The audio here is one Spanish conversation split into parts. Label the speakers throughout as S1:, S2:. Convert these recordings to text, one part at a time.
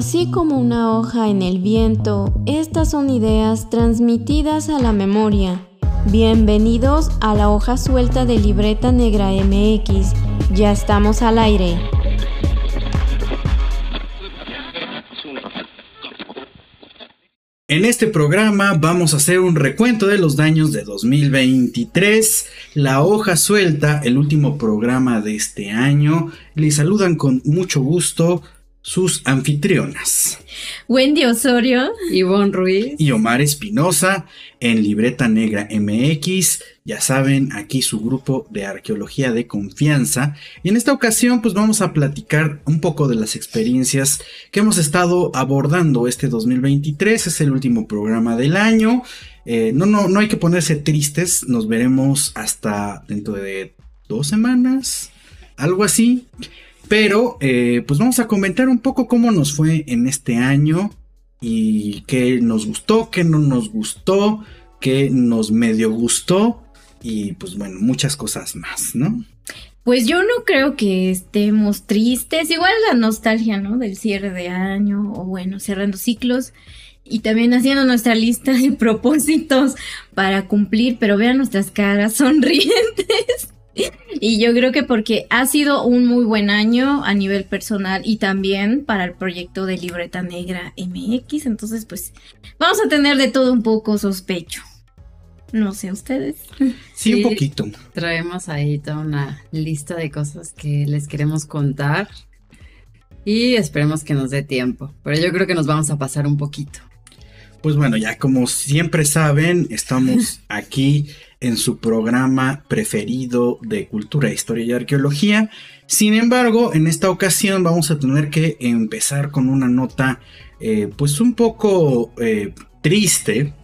S1: Así como una hoja en el viento, estas son ideas transmitidas a la memoria. Bienvenidos a la hoja suelta de Libreta Negra MX. Ya estamos al aire.
S2: En este programa vamos a hacer un recuento de los daños de 2023, La hoja suelta, el último programa de este año. Les saludan con mucho gusto sus anfitrionas.
S1: Wendy Osorio,
S3: Ivonne Ruiz
S2: y Omar Espinosa en Libreta Negra MX. Ya saben, aquí su grupo de arqueología de confianza. Y en esta ocasión, pues vamos a platicar un poco de las experiencias que hemos estado abordando este 2023. Es el último programa del año. Eh, no, no, no hay que ponerse tristes. Nos veremos hasta dentro de dos semanas. Algo así. Pero, eh, pues vamos a comentar un poco cómo nos fue en este año y qué nos gustó, qué no nos gustó, qué nos medio gustó y pues bueno, muchas cosas más, ¿no?
S1: Pues yo no creo que estemos tristes, igual la nostalgia, ¿no? Del cierre de año o bueno, cerrando ciclos y también haciendo nuestra lista de propósitos para cumplir, pero vean nuestras caras sonrientes. Y yo creo que porque ha sido un muy buen año a nivel personal y también para el proyecto de Libreta Negra MX. Entonces, pues vamos a tener de todo un poco sospecho. No sé, ustedes.
S2: Sí, un poquito.
S3: Traemos ahí toda una lista de cosas que les queremos contar. Y esperemos que nos dé tiempo. Pero yo creo que nos vamos a pasar un poquito.
S2: Pues bueno, ya como siempre saben, estamos aquí en su programa preferido de cultura, historia y arqueología. Sin embargo, en esta ocasión vamos a tener que empezar con una nota eh, pues un poco eh, triste,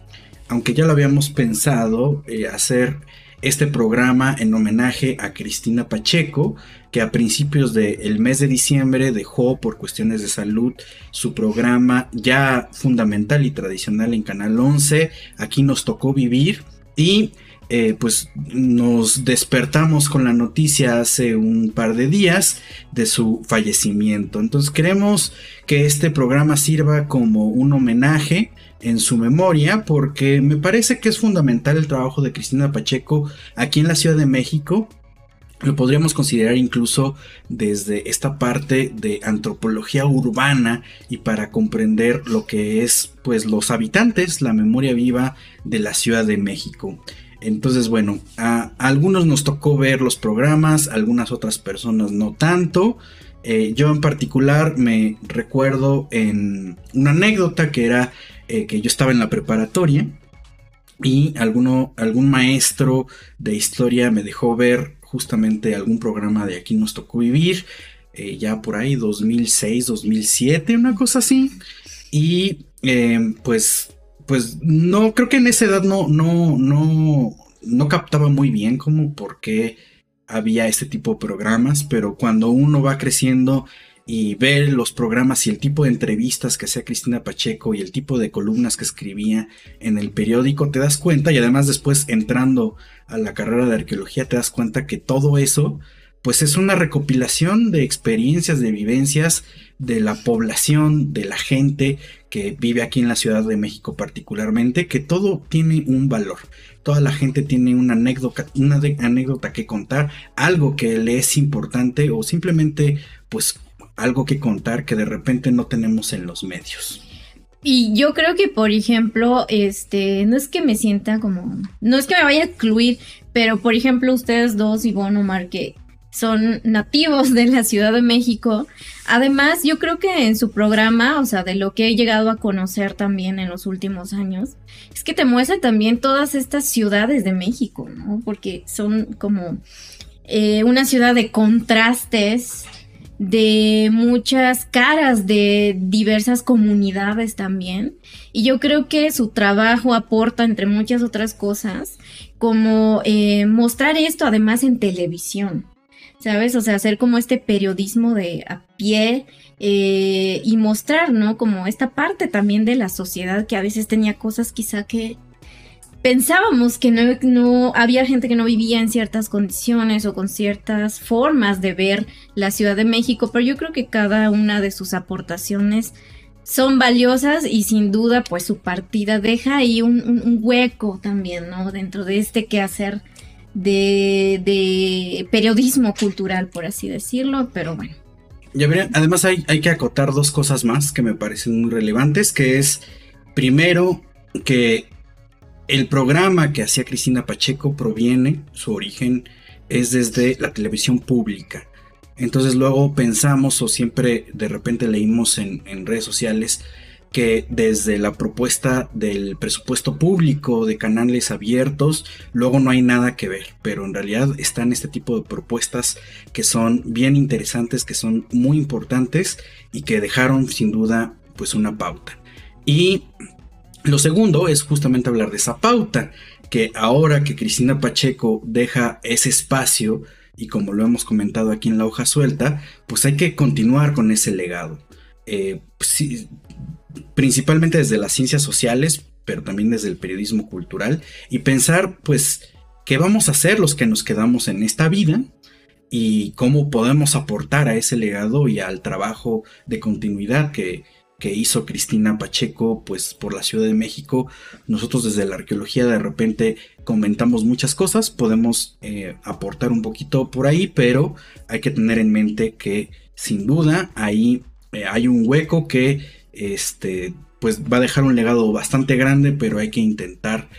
S2: aunque ya lo habíamos pensado eh, hacer este programa en homenaje a Cristina Pacheco, que a principios del mes de diciembre dejó por cuestiones de salud su programa ya fundamental y tradicional en Canal 11. Aquí nos tocó vivir y eh, pues nos despertamos con la noticia hace un par de días de su fallecimiento. Entonces queremos que este programa sirva como un homenaje en su memoria porque me parece que es fundamental el trabajo de Cristina Pacheco aquí en la Ciudad de México. Lo podríamos considerar incluso desde esta parte de antropología urbana y para comprender lo que es pues los habitantes, la memoria viva de la Ciudad de México. Entonces, bueno, a, algunos nos tocó ver los programas, algunas otras personas no tanto. Eh, yo en particular me recuerdo en una anécdota que era eh, que yo estaba en la preparatoria y alguno, algún maestro de historia me dejó ver justamente algún programa de Aquí nos tocó vivir, eh, ya por ahí 2006, 2007, una cosa así. Y pues pues no, creo que en esa edad no, no, no, no captaba muy bien como por qué había este tipo de programas, pero cuando uno va creciendo y ve los programas y el tipo de entrevistas que hacía Cristina Pacheco y el tipo de columnas que escribía en el periódico, te das cuenta y además después entrando a la carrera de arqueología te das cuenta que todo eso pues es una recopilación de experiencias, de vivencias de la población, de la gente que vive aquí en la Ciudad de México particularmente, que todo tiene un valor. Toda la gente tiene una anécdota, una anécdota que contar, algo que le es importante o simplemente pues algo que contar que de repente no tenemos en los medios.
S1: Y yo creo que, por ejemplo, este, no es que me sienta como, no es que me vaya a excluir, pero por ejemplo, ustedes dos, Ivonne Omar, que son nativos de la Ciudad de México. Además, yo creo que en su programa, o sea, de lo que he llegado a conocer también en los últimos años, es que te muestra también todas estas ciudades de México, ¿no? Porque son como eh, una ciudad de contrastes, de muchas caras de diversas comunidades también. Y yo creo que su trabajo aporta, entre muchas otras cosas, como eh, mostrar esto además en televisión. ¿Sabes? O sea, hacer como este periodismo de a pie eh, y mostrar, ¿no? Como esta parte también de la sociedad que a veces tenía cosas quizá que pensábamos que no, no había gente que no vivía en ciertas condiciones o con ciertas formas de ver la Ciudad de México, pero yo creo que cada una de sus aportaciones son valiosas y sin duda pues su partida deja ahí un, hueco también, ¿no? Dentro de este quehacer de, de periodismo cultural, por así decirlo, pero bueno.
S2: además hay, hay que acotar dos cosas más que me parecen muy relevantes, que es primero que el programa que hacía Cristina Pacheco proviene, su origen es desde la televisión pública. Entonces luego pensamos o siempre de repente leímos en, redes sociales que desde la propuesta del presupuesto público de canales abiertos, luego no hay nada que ver, pero en realidad están este tipo de propuestas que son bien interesantes, que son muy importantes y que dejaron sin duda pues una pauta. Y lo segundo es justamente hablar de esa pauta, que ahora que Cristina Pacheco deja ese espacio y como lo hemos comentado aquí en la hoja suelta, pues hay que continuar con ese legado. Eh, principalmente desde las ciencias sociales, pero también desde el periodismo cultural, y pensar, pues, qué vamos a hacer los que nos quedamos en esta vida y cómo podemos aportar a ese legado y al trabajo de continuidad que, hizo Cristina Pacheco, pues por la Ciudad de México. Nosotros desde la arqueología de repente comentamos muchas cosas, podemos eh, aportar un poquito por ahí, pero hay que tener en mente que sin duda ahí eh, hay un hueco que este, pues va a dejar un legado bastante grande, pero hay que intentar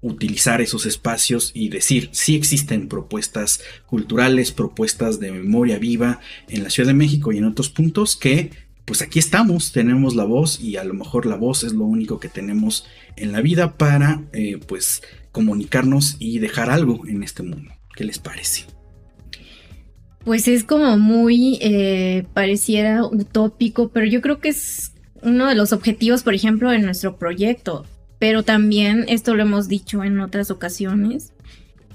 S2: utilizar esos espacios y decir si existen propuestas culturales, propuestas de memoria viva en la Ciudad de México y en otros puntos que pues aquí estamos, tenemos la voz y a lo mejor la voz es lo único que tenemos en la vida para eh, pues comunicarnos y dejar algo en este mundo. ¿Qué les parece?
S1: Pues es como muy, eh, pareciera utópico, pero yo creo que es uno de los objetivos, por ejemplo, de nuestro proyecto. Pero también, esto lo hemos dicho en otras ocasiones,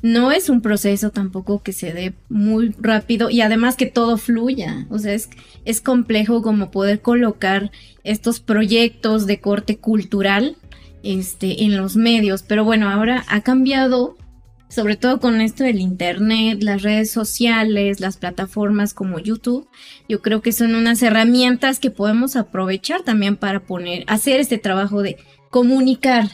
S1: no es un proceso tampoco que se dé muy rápido y además que todo fluya. O sea, es, es complejo como poder colocar estos proyectos de corte cultural este, en los medios. Pero bueno, ahora ha cambiado, sobre todo con esto del Internet, las redes sociales, las plataformas como YouTube. Yo creo que son unas herramientas que podemos aprovechar también para poner, hacer este trabajo de comunicar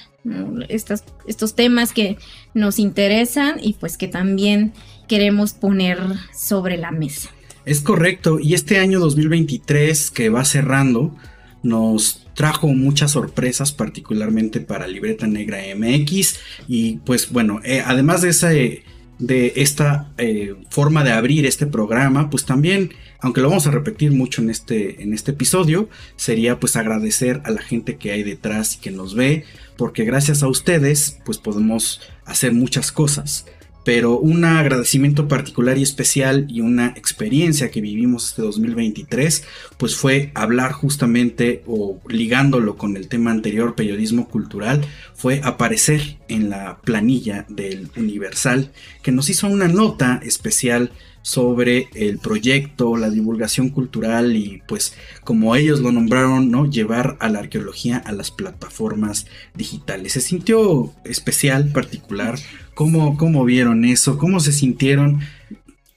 S1: estos temas que nos interesan y pues que también queremos poner sobre la mesa.
S2: Es correcto, y este año 2023 que va cerrando nos trajo muchas sorpresas, particularmente para Libreta Negra MX, y pues bueno, eh, además de esa... de esta eh, forma de abrir este programa, pues también, aunque lo vamos a repetir mucho en este, en este episodio, sería pues agradecer a la gente que hay detrás y que nos ve, porque gracias a ustedes pues podemos hacer muchas cosas. Pero un agradecimiento particular y especial y una experiencia que vivimos este 2023 pues fue hablar justamente o ligándolo con el tema anterior periodismo cultural fue aparecer en la planilla del Universal que nos hizo una nota especial sobre el proyecto, la divulgación cultural y pues como ellos lo nombraron, ¿no? Llevar a la arqueología a las plataformas digitales. Se sintió especial, particular. ¿Cómo, cómo vieron eso? ¿Cómo se sintieron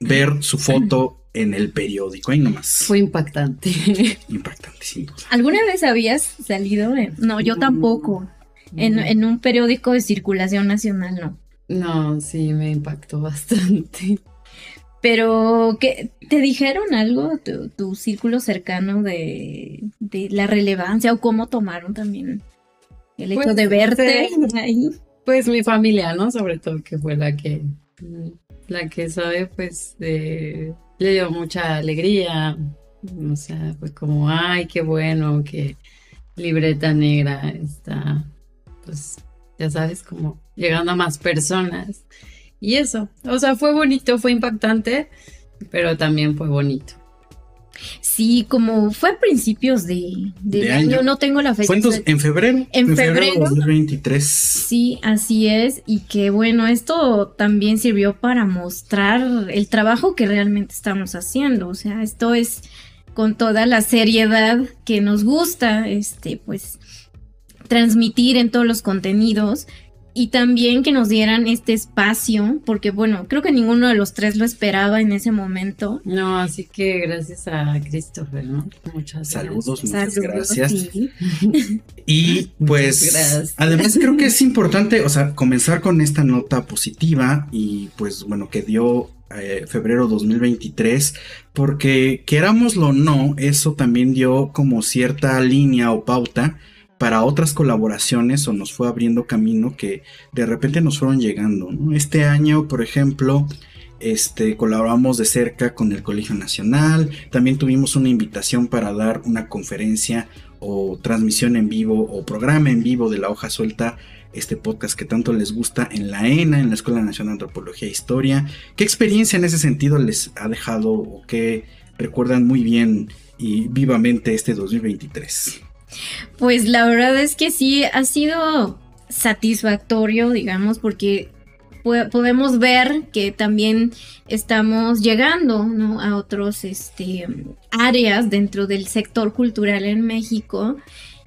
S2: ver su foto en el periódico? Ahí nomás.
S3: Fue impactante.
S2: Impactante, sí.
S1: ¿Alguna vez habías salido? No, yo tampoco. En, en un periódico de circulación nacional, no.
S3: No, sí, me impactó bastante.
S1: Pero, ¿qué, ¿te dijeron algo, tu, círculo cercano, de, la relevancia o cómo tomaron también el hecho de pues, verte ahí?
S3: Pues mi familia, ¿no? Sobre todo, que fue la que, la que sabe, pues, le dio mucha alegría. O sea, pues como, ay, qué bueno que Libreta Negra está, pues, ya sabes, como llegando a más personas. Y eso, o sea, fue bonito, fue impactante, pero también fue bonito.
S1: Sí, como fue a principios de, año. no tengo la fecha.
S2: Fue en, febrero.
S1: En, febrero, de
S2: 2023.
S1: Sí, así es. Y que bueno, esto también sirvió para mostrar el trabajo que realmente estamos haciendo. O sea, esto es con toda la seriedad que nos gusta, este, pues, transmitir en todos los contenidos y también que nos dieran este espacio, porque bueno, creo que ninguno de los tres lo esperaba en ese momento.
S3: No, así que gracias a Christopher, ¿no?
S2: Muchas Saludos, muchas gracias. Y pues, además creo que es importante, o sea, comenzar con esta nota positiva y pues bueno, que dio eh, febrero 2023, porque querámoslo o no, eso también dio como cierta línea o pauta para otras colaboraciones o nos fue abriendo camino que de repente nos fueron llegando. Este año, por ejemplo, este, colaboramos de cerca con el Colegio Nacional, también tuvimos una invitación para dar una conferencia o transmisión en vivo o programa en vivo de la hoja suelta, este podcast que tanto les gusta en la ENA, en la Escuela Nacional de Antropología e Historia. ¿Qué experiencia en ese sentido les ha dejado o qué recuerdan muy bien y vivamente este 2023?
S1: Pues la verdad es que sí ha sido satisfactorio, digamos, porque podemos ver que también estamos llegando a otros este, áreas dentro del sector cultural en México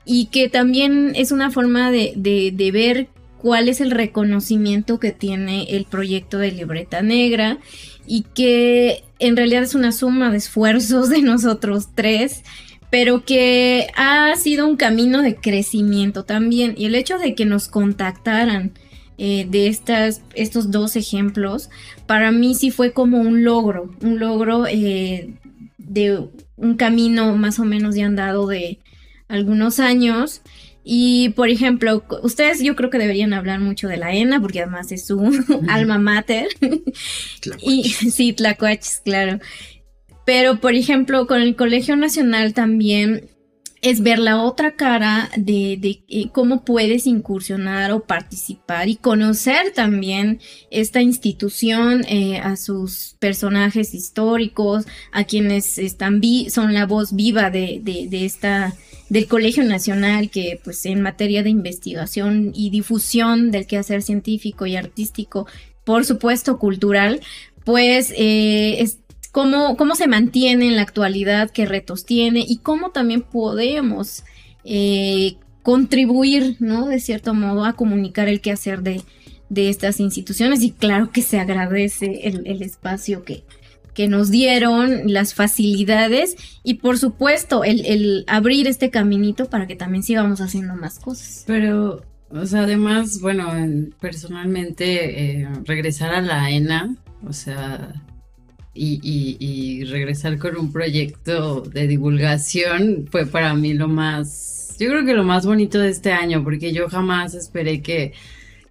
S1: y que también es una forma de, de ver cuál es el reconocimiento que tiene el proyecto de Libreta Negra y que en realidad es una suma de esfuerzos de nosotros tres pero que ha sido un camino de crecimiento también. Y el hecho de que nos contactaran eh, de estas, estos dos ejemplos, para mí sí fue como un logro, un logro eh, de un camino más o menos ya andado de algunos años. Y por ejemplo, ustedes yo creo que deberían hablar mucho de la ENA, porque además es su alma mater. y sí, Tlacuaches, claro. Pero, por ejemplo, con el Colegio Nacional también es ver la otra cara de, eh, cómo puedes incursionar o participar y conocer también esta institución, eh, a sus personajes históricos, a quienes están son la voz viva de, de, esta del Colegio Nacional que pues en materia de investigación y difusión del quehacer científico y artístico, por supuesto cultural, pues eh, cómo, cómo se mantiene en la actualidad, qué retos tiene y cómo también podemos eh, contribuir, ¿no? De cierto modo, a comunicar el quehacer de, de estas instituciones y claro que se agradece el, espacio que, que nos dieron, las facilidades y por supuesto el, abrir este caminito para que también sigamos haciendo más cosas.
S3: Pero, o sea, además, bueno, personalmente eh, regresar a la ENA, o sea, y, regresar con un proyecto de divulgación fue para mí lo más, yo creo que lo más bonito de este año, porque yo jamás esperé que,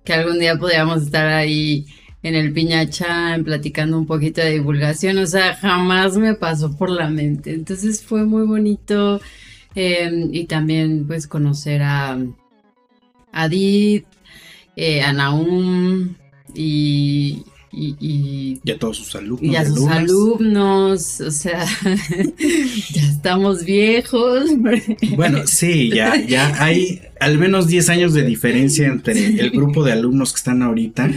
S3: que algún día podíamos estar ahí en el Piñachán platicando un poquito de divulgación, o sea, jamás me pasó por la mente, entonces fue muy bonito em, y también pues conocer a Adit, eh, a Naum y, y,
S2: y, a todos sus alumnos.
S3: Y a sus alumnos, o sea, ya estamos viejos.
S2: Bueno, sí, ya, ya hay al menos 10 años de diferencia entre el grupo de alumnos que están ahorita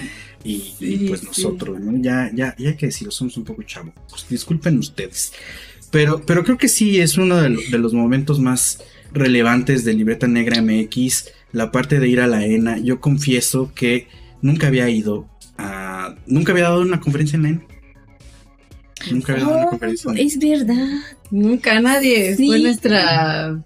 S2: y, pues nosotros, ¿no? Ya, ya, ya hay que decirlo, somos un poco chavos. Pues disculpen ustedes. Pero, pero creo que sí es uno de, de los momentos más relevantes de Libreta Negra MX, la parte de ir a la ENA. Yo confieso que nunca había ido nunca había dado una conferencia en EN. Nunca había dado una oh, conferencia.
S1: Es verdad.
S3: Nunca nadie. Fue nuestra.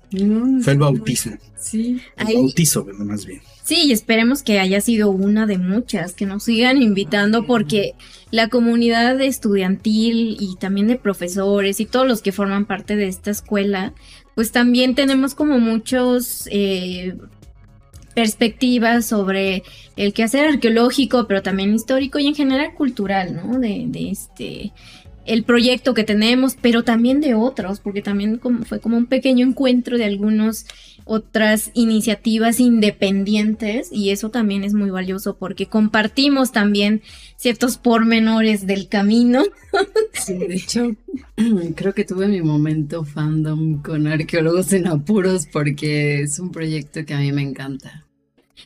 S2: Fue el bautismo.
S3: Sí.
S2: El bautizo, más bien.
S1: Sí, y esperemos que haya sido una de muchas, que nos sigan invitando porque la comunidad estudiantil y también de profesores y todos los que forman parte de esta escuela, pues también tenemos como muchos eh, perspectivas sobre el quehacer arqueológico, pero también histórico y en general cultural, ¿no? De, este el proyecto que tenemos, pero también de otros, porque también como, fue como un pequeño encuentro de algunas otras iniciativas independientes y eso también es muy valioso porque compartimos también ciertos pormenores del camino.
S3: Sí, de hecho, creo que tuve mi momento fandom con arqueólogos en apuros porque es un proyecto que a mí me encanta.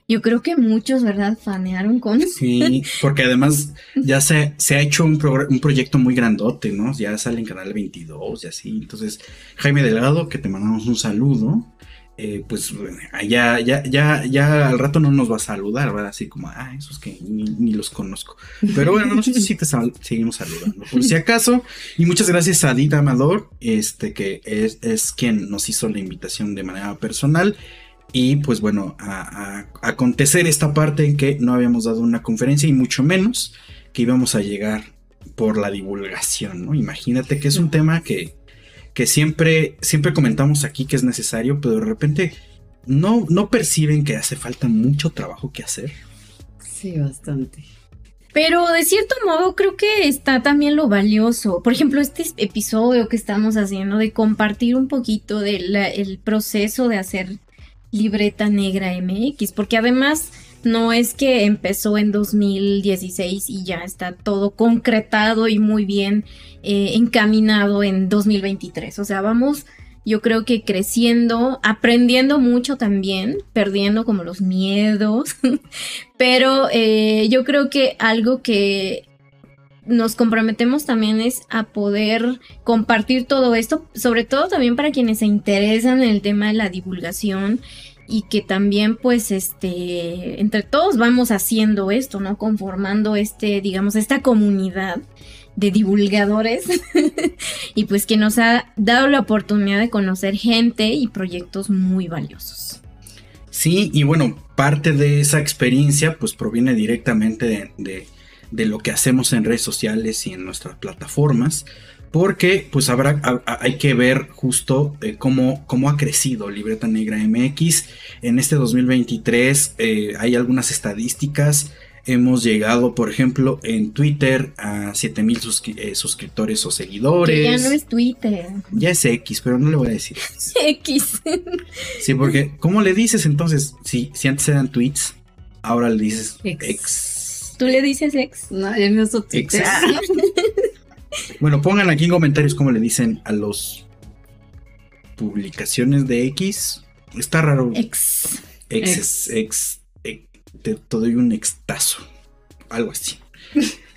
S1: Yo creo que muchos, ¿verdad? Fanearon con.
S2: Sí, porque además ya se, se ha hecho un, un, proyecto muy grandote, ¿no? Ya sale en Canal 22 y así. Entonces, Jaime Delgado, que te mandamos un saludo. eh, pues ya, ya, ya, ya al rato no nos va a saludar, ¿verdad? Así como, ah, esos que ni, los conozco. Pero bueno, nosotros sí te seguimos saludando, por si acaso. Y muchas gracias a Dita Amador, este, que es, es quien nos hizo la invitación de manera personal. Y pues bueno, a, acontecer esta parte en que no habíamos dado una conferencia y mucho menos que íbamos a llegar por la divulgación, ¿no? Imagínate que es un tema que, que siempre, siempre comentamos aquí que es necesario, pero de repente no, no perciben que hace falta mucho trabajo que hacer.
S3: Sí, bastante.
S1: Pero de cierto modo creo que está también lo valioso. Por ejemplo, este episodio que estamos haciendo de compartir un poquito del proceso de hacer libreta negra MX, porque además no es que empezó en 2016 y ya está todo concretado y muy bien eh, encaminado en 2023. O sea, vamos, yo creo que creciendo, aprendiendo mucho también, perdiendo como los miedos, pero eh, yo creo que algo que nos comprometemos también es a poder compartir todo esto, sobre todo también para quienes se interesan en el tema de la divulgación y que también pues este entre todos vamos haciendo esto, ¿no? Conformando este, digamos, esta comunidad de divulgadores y pues que nos ha dado la oportunidad de conocer gente y proyectos muy valiosos.
S2: Sí, y bueno, parte de esa experiencia pues proviene directamente de de lo que hacemos en redes sociales y en nuestras plataformas, porque pues habrá, hay que ver justo eh, cómo, cómo, ha crecido Libreta Negra MX. En este 2023 eh, hay algunas estadísticas. Hemos llegado, por ejemplo, en Twitter a 7000 eh, suscriptores o seguidores.
S1: ya no es Twitter.
S2: Ya es X, pero no le voy a decir.
S1: X.
S2: sí, porque ¿cómo le dices entonces? Si, si antes eran tweets, ahora le dices X.
S1: ¿Tú le dices ex?
S3: No, yo no soy ex.
S2: bueno, pongan aquí en comentarios cómo le dicen a los publicaciones de X. Está raro.
S1: Ex.
S2: Ex, ex, te, doy un extazo. Algo así.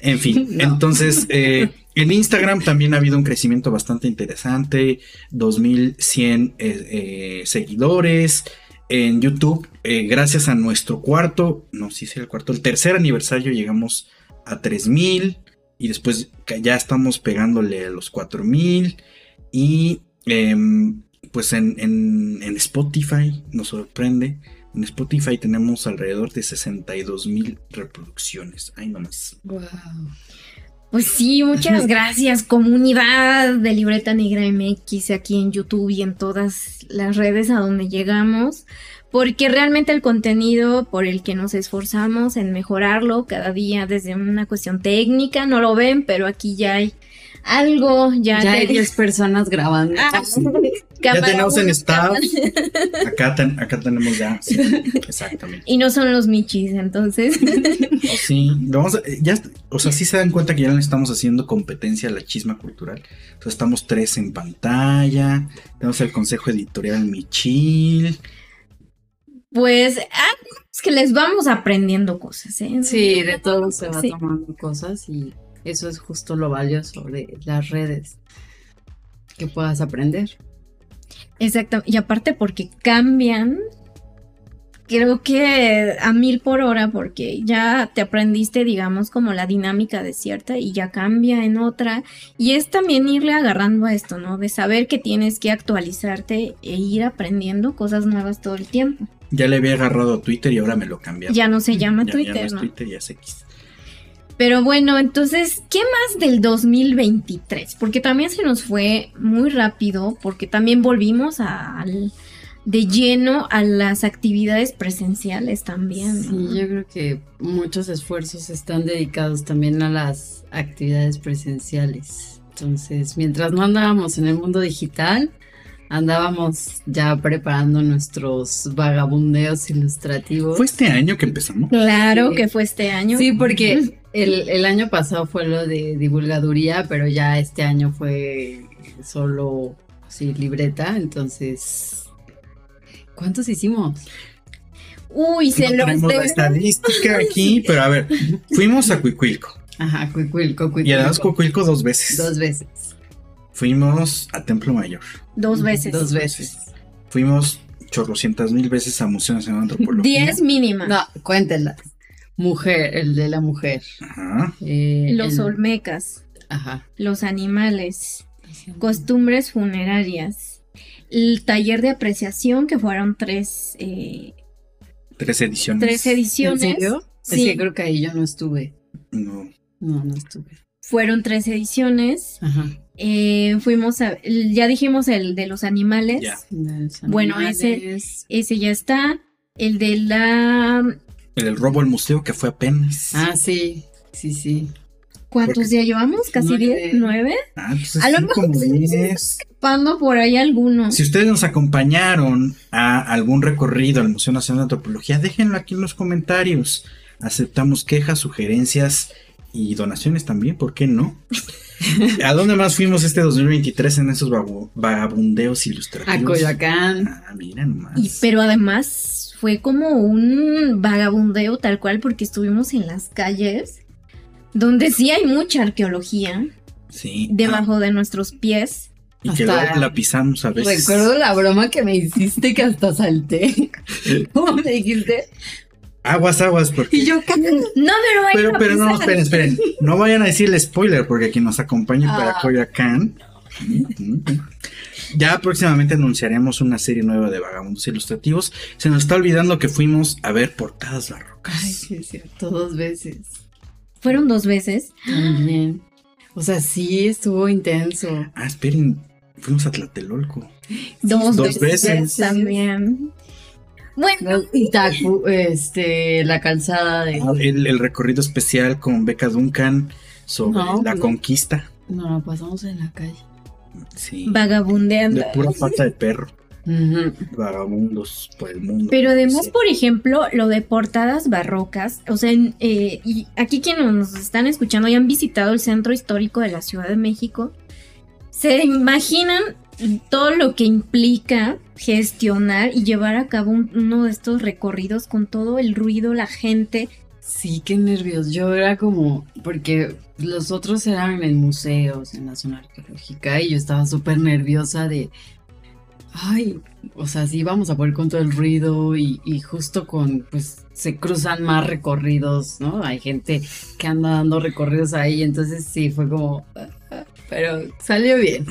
S2: En fin, entonces eh, en Instagram también ha habido un crecimiento bastante interesante, 2100 eh, eh, seguidores, en YouTube, eh, gracias a nuestro cuarto, no sé si el cuarto, el tercer aniversario llegamos a 3000 y después ya estamos pegándole a los 4000 y em, pues en, en, Spotify nos sorprende. En Spotify tenemos alrededor de 62 mil reproducciones. Ay, nomás.
S1: Wow. Pues sí, muchas gracias, comunidad de Libreta Negra MX aquí en YouTube y en todas las redes a donde llegamos, porque realmente el contenido por el que nos esforzamos en mejorarlo cada día desde una cuestión técnica, no lo ven, pero aquí ya hay algo, ya,
S3: ya hay 10 personas grabando.
S1: Ah,
S2: ya tenemos en staff. Acá, acá tenemos ya. exactamente.
S1: Y no son los michis, entonces.
S2: Sí, vamos ya, o sea, sí se dan cuenta que ya le estamos haciendo competencia a la chisma cultural. Entonces estamos tres en pantalla. Tenemos el consejo editorial Michil.
S1: Pues ah, es que les vamos aprendiendo cosas, ¿eh?
S3: Sí, de todo se va tomando cosas y eso es justo lo valioso de las redes, que puedas aprender.
S1: Exacto, y aparte porque cambian, creo que a mil por hora, porque ya te aprendiste, digamos, como la dinámica de cierta y ya cambia en otra. Y es también irle agarrando a esto, ¿no? De saber que tienes que actualizarte e ir aprendiendo cosas nuevas todo el tiempo.
S2: Ya le había agarrado a Twitter y ahora me lo cambiaron.
S1: Ya no se llama Twitter,
S2: ya
S1: no, es
S2: Twitter, ya es X.
S1: Pero bueno, entonces, ¿qué más del 2023? Porque también se nos fue muy rápido, porque también volvimos al de lleno a las actividades presenciales también.
S3: Sí, yo creo que muchos esfuerzos están dedicados también a las actividades presenciales. Entonces, mientras no andábamos en el mundo digital, andábamos ya preparando nuestros vagabundeos ilustrativos.
S2: ¿Fue este año que empezamos?
S1: Claro que fue este año.
S3: Sí, porque el, año pasado fue lo de divulgaduría, pero ya este año fue solo sí, libreta, entonces ¿cuántos hicimos?
S1: Uy, se lo
S2: tenemos la estadística aquí, pero a ver, fuimos a Cuicuilco.
S3: Ajá, Cuicuilco, Cuicuilco.
S2: Y además Cuicuilco dos veces.
S3: Dos veces.
S2: Fuimos a Templo Mayor.
S1: Dos veces.
S3: Dos veces.
S2: Fuimos chorrocientas mil veces a Museo Nacional de Antropología.
S1: 10 mínimas.
S3: No, cuéntenlas. Mujer, el de la mujer.
S2: Ajá.
S3: Eh,
S1: Los
S3: el-
S1: olmecas,
S3: Ajá.
S1: los animales, costumbres funerarias, el taller de apreciación, que fueron tres, eh,
S2: Tres ediciones.
S1: tres ediciones.
S3: ¿En serio?
S1: Sí.
S3: Es que creo que ahí yo no estuve.
S2: No.
S3: No, no estuve.
S1: Fueron tres ediciones.
S3: Ajá.
S1: Eh, fuimos a, ya dijimos el de los animales.
S2: Ya.
S3: Los
S1: Bueno, ese-
S3: animales.
S1: Ese ya está. El de la...
S2: El robo al museo que fue apenas.
S3: Ah, sí. Sí, sí.
S1: ¿Cuántos
S2: Porque-
S1: ya llevamos? ¿Casi
S3: Nueve.
S1: diez? ¿Nueve?
S2: Ah, entonces
S1: A lo mejor se
S2: 10.
S1: escapando por ahí algunos.
S2: Si ustedes nos acompañaron a algún recorrido al Museo Nacional de Antropología, déjenlo aquí en los comentarios. Aceptamos quejas, sugerencias y donaciones también, ¿por qué no? ¿A dónde más fuimos este 2023 en esos vagabundeos ilustrativos?
S3: A Coyoacán.
S2: Ah, mira nomás.
S1: Y, pero además fue como un vagabundeo tal cual porque estuvimos en las calles donde sí hay mucha arqueología
S2: Sí.
S1: debajo de nuestros pies.
S2: Ah, y que
S3: Hasta-
S2: luego la pisamos a veces.
S3: Recuerdo la broma que me hiciste que hasta salté. ¿Cómo me dijiste?
S2: Aguas, aguas, porque...
S3: Y yo,
S1: No, pero hay
S2: Pero, pero no, esperen, esperen. No vayan a decir el spoiler, porque quien nos acompañe para
S3: Ah.
S2: Coyoacán. Ya próximamente anunciaremos una serie nueva de vagabundos ilustrativos. Se nos está olvidando que fuimos a ver portadas barrocas.
S3: Ay, sí, es cierto, dos veces.
S1: Fueron dos veces.
S3: También. O sea, sí, estuvo intenso.
S2: Ah, esperen, fuimos a Tlatelolco.
S1: Dos,
S2: dos veces.
S1: también. Bueno,
S3: Itacu, este, la calzada de...
S2: Ah, El, el recorrido especial con Beca Duncan sobre
S3: No,
S2: la
S3: no.
S2: conquista.
S3: No, la pasamos en la calle.
S2: Sí.
S1: vagabundeando.
S2: De pura pata de perro. Vagabundos por el mundo.
S1: Pero además, por ejemplo, lo de portadas barrocas, o sea, en, eh, y aquí quienes nos están escuchando y han visitado el centro histórico de la Ciudad de México, se imaginan todo lo que implica gestionar y llevar a cabo un- uno de estos recorridos con todo el ruido, la gente.
S3: Sí, qué nervios. Yo era como, porque los otros eran en museos, en la zona arqueológica, y yo estaba súper nerviosa de, ay, o sea, sí vamos a poder con todo el ruido y, y justo con, pues, se cruzan más recorridos, ¿no? Hay gente que anda dando recorridos ahí, entonces sí, fue como, ah, ah, pero salió bien.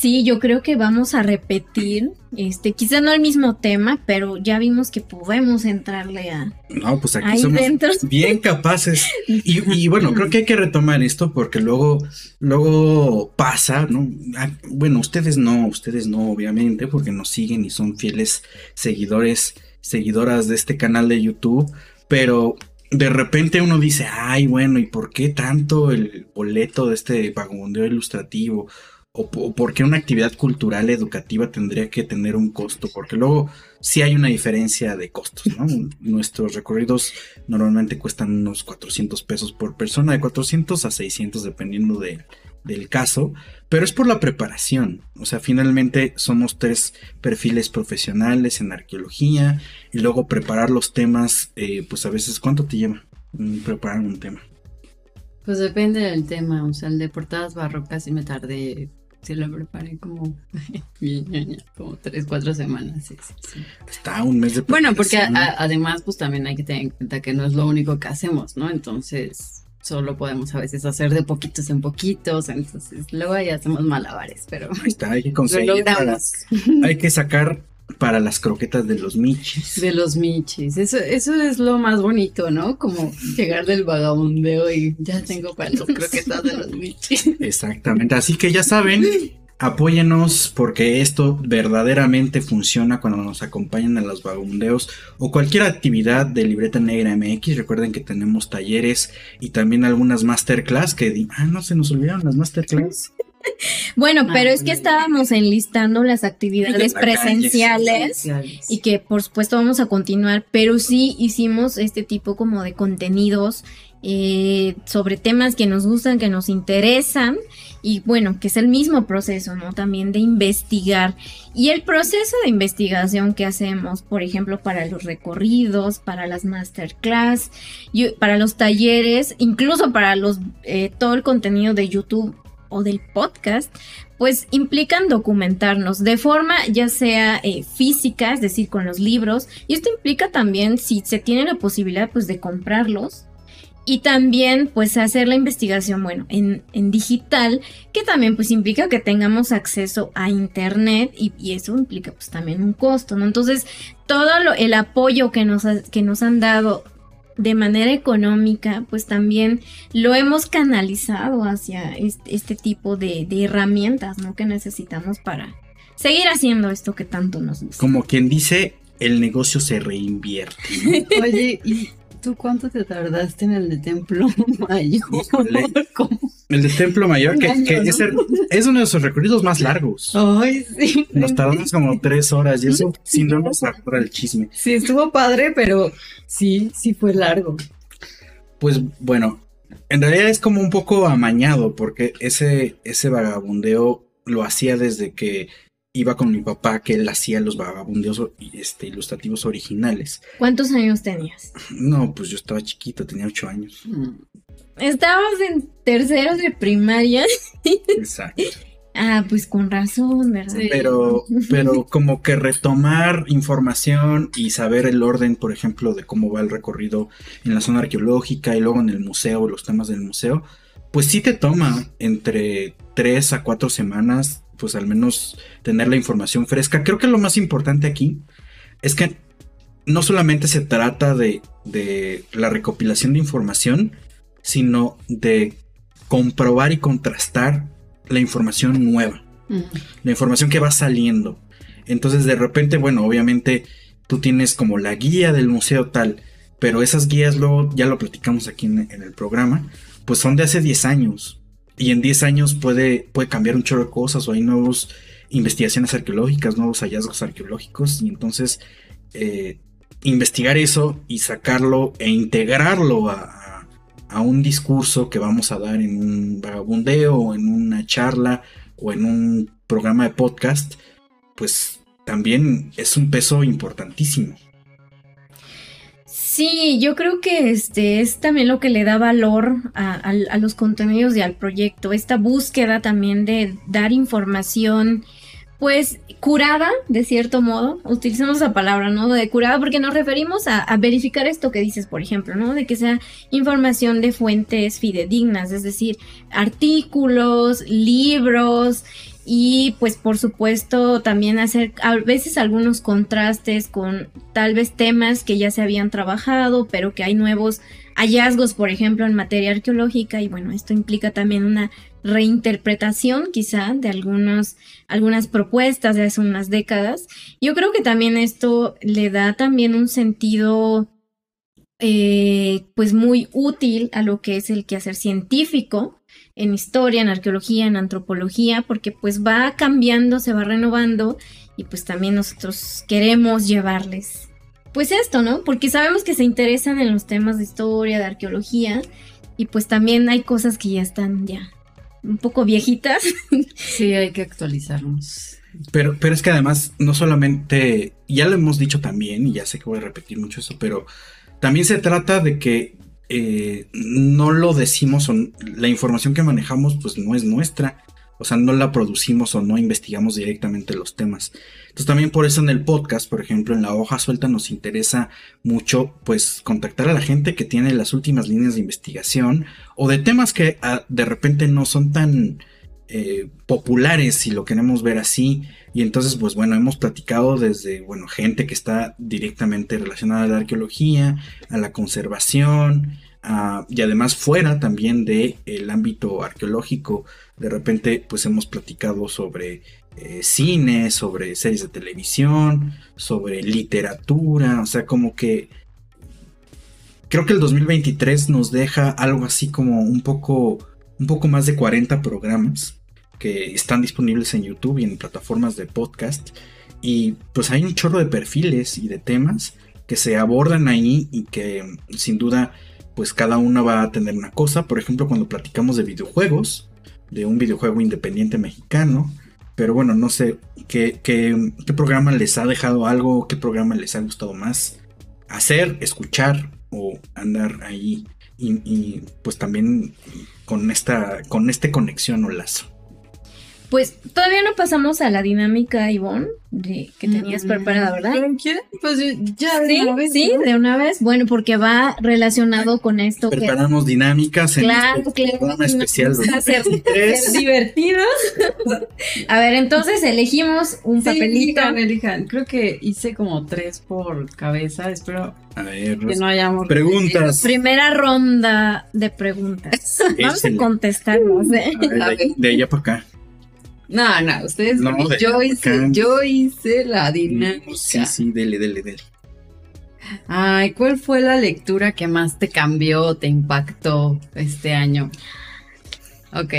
S1: Sí, yo creo que vamos a repetir, este, quizá no el mismo tema, pero ya vimos que podemos entrarle a
S2: No, pues aquí somos
S1: dentro.
S2: bien capaces. Y, y bueno, creo que hay que retomar esto porque luego, luego pasa, ¿no? Ah, Bueno, ustedes no, ustedes no, obviamente, porque nos siguen y son fieles seguidores, seguidoras de este canal de YouTube, pero de repente uno dice, ay, bueno, ¿y por qué tanto el boleto de este vagabundeo ilustrativo? O, o por qué una actividad cultural educativa tendría que tener un costo, porque luego sí hay una diferencia de costos, ¿no? Nuestros recorridos normalmente cuestan unos 400 pesos por persona, de 400 a 600 dependiendo de- del caso, pero es por la preparación, o sea, finalmente somos tres perfiles profesionales en arqueología y luego preparar los temas, eh, pues a veces, ¿cuánto te lleva preparar un tema?
S3: Pues depende del tema, o sea, el de portadas barrocas sí me tardé, sí lo preparé como, como tres, cuatro semanas, sí, sí, sí.
S2: Está un mes de
S3: Bueno, porque a- además, pues también hay que tener en cuenta que no es lo único que hacemos, ¿no? Entonces, solo podemos a veces hacer de poquitos en poquitos, entonces luego ahí hacemos malabares, pero
S2: está, hay que conseguir para- hay que sacar para las croquetas de los michis.
S3: De los michis, eso, eso es lo más bonito, ¿no? Como llegar del vagabundeo y ya tengo para los croquetas de los michis.
S2: Exactamente. Así que ya saben, apóyenos porque esto verdaderamente funciona cuando nos acompañan en los vagabundeos o cualquier actividad de Libreta Negra MX. Recuerden que tenemos talleres y también algunas masterclass que... di- Ah, no, se nos olvidaron las masterclass.
S1: Bueno,
S3: Ah,
S1: pero es que estábamos enlistando las actividades
S2: la
S1: presenciales y que por supuesto vamos a continuar, pero sí hicimos este tipo como de contenidos eh, sobre temas que nos gustan, que nos interesan y bueno, que es el mismo proceso, ¿no? También de investigar. Y el proceso de investigación que hacemos, por ejemplo, para los recorridos, para las masterclass, para los talleres, incluso para los eh, todo el contenido de YouTube o del podcast, pues implican documentarnos de forma ya sea eh, física, es decir, con los libros, y esto implica también si se tiene la posibilidad pues de comprarlos y también pues hacer la investigación, bueno, en, digital, que también pues implica que tengamos acceso a internet y, eso implica pues también un costo, ¿no? Entonces, todo el apoyo que nos, que nos han dado de manera económica, pues también lo hemos canalizado hacia este, tipo de, de, herramientas, ¿no? Que necesitamos para seguir haciendo esto que tanto nos gusta.
S2: Como quien dice, el negocio se reinvierte. ¿no?
S3: Oye, y ¿Tú cuánto te tardaste en el de Templo Mayor?
S2: El de Templo Mayor, que, es, uno de sus recorridos más largos.
S3: Ay, sí.
S2: Nos tardamos como tres horas y eso sin no nos para el chisme.
S3: Sí, estuvo padre, pero sí, sí fue largo.
S2: Pues bueno, en realidad es como un poco amañado porque ese, ese vagabundeo lo hacía desde que iba con mi papá que él hacía los vagabundeos este, ilustrativos originales.
S1: ¿Cuántos años tenías?
S2: No, pues yo estaba chiquito, tenía ocho años. Mm.
S1: Estábamos en terceros de primaria.
S2: Exacto.
S1: Ah, pues con razón, ¿verdad?
S2: Pero, pero como que retomar información y saber el orden, por ejemplo, de cómo va el recorrido en la zona arqueológica y luego en el museo, los temas del museo, pues sí te toma entre tres a cuatro semanas pues al menos tener la información fresca. Creo que lo más importante aquí es que no solamente se trata de, la recopilación de información, sino de comprobar y contrastar la información nueva, la información que va saliendo. Entonces de repente, bueno, obviamente tú tienes como la guía del museo tal, pero esas guías luego, ya lo platicamos aquí en, en el programa, pues son de hace 10 años y en 10 años puede, puede cambiar un chorro de cosas o hay nuevas investigaciones arqueológicas, nuevos hallazgos arqueológicos y entonces eh, investigar eso y sacarlo e integrarlo a, un discurso que vamos a dar en un vagabundeo o en una charla o en un programa de podcast, pues también es un peso importantísimo.
S1: Sí, yo creo que este es también lo que le da valor a, los contenidos y al proyecto, esta búsqueda también de dar información, pues curada, de cierto modo, utilizamos la palabra, ¿no? De curada porque nos referimos a, verificar esto que dices, por ejemplo, ¿no? De que sea información de fuentes fidedignas, es decir, artículos, libros, y pues por supuesto también hacer a veces algunos contrastes con tal vez temas que ya se habían trabajado, pero que hay nuevos hallazgos, por ejemplo, en materia arqueológica y bueno, esto implica también una reinterpretación quizá de algunos, algunas propuestas de hace unas décadas. Yo creo que también esto le da también un sentido eh, pues muy útil a lo que es el quehacer científico, en historia, en arqueología, en antropología, porque pues va cambiando, se va renovando y pues también nosotros queremos llevarles pues esto, ¿no? Porque sabemos que se interesan en los temas de historia, de arqueología y pues también hay cosas que ya están ya un poco viejitas.
S3: Sí, hay que actualizarnos.
S2: Pero, pero es que además, no solamente, ya lo hemos dicho también, y ya sé que voy a repetir mucho eso, pero también se trata de que eh, no lo decimos o la información que manejamos pues no es nuestra. O sea, no la producimos o no investigamos directamente los temas. Entonces también por eso en el podcast, por ejemplo, en la hoja suelta nos interesa mucho pues contactar a la gente que tiene las últimas líneas de investigación o de temas que ah, de repente no son tan eh, populares si lo queremos ver así. Y entonces, pues bueno, hemos platicado desde, bueno, gente que está directamente relacionada a la arqueología, a la conservación, y además fuera también del el ámbito arqueológico. De repente, pues hemos platicado sobre eh, cine, sobre series de televisión, sobre literatura, o sea, como que creo que el 2023 nos deja algo así como un poco, un poco más de 40 programas que están disponibles en YouTube y en plataformas de podcast. Y pues hay un chorro de perfiles y de temas que se abordan ahí y que sin duda pues cada uno va a tener una cosa. Por ejemplo, cuando platicamos de videojuegos, de un videojuego independiente mexicano. Pero bueno, no sé qué, qué, programa les ha dejado algo, qué programa les ha gustado más hacer, escuchar o andar ahí y, pues también con esta, con este conexión o lazo.
S1: Pues todavía no pasamos a la dinámica, Ivonne, de, que tenías preparada, ¿verdad?
S3: Pues ya
S1: de sí, una vez. Sí, de una vez. Bueno, porque va relacionado con esto.
S2: Preparamos dinámicas en
S1: claro, este claro,
S2: programa especial.
S1: Ser divertidos. a ver, entonces elegimos un
S3: sí,
S1: papelito.
S3: Elijan, elijan. Creo que hice como tres por cabeza. Espero
S2: a ver,
S3: que no hayamos.
S2: Preguntas.
S1: Primera ronda de preguntas. Vamos a contestarnos. ¿eh?
S2: A ver, de, de allá para acá.
S3: No, no, ustedes.
S2: No,
S3: yo, hice, yo hice la dinámica.
S2: Sí, sí, dele, dele, dele.
S3: Ay, ¿cuál fue la lectura que más te cambió, te impactó este año? Ok.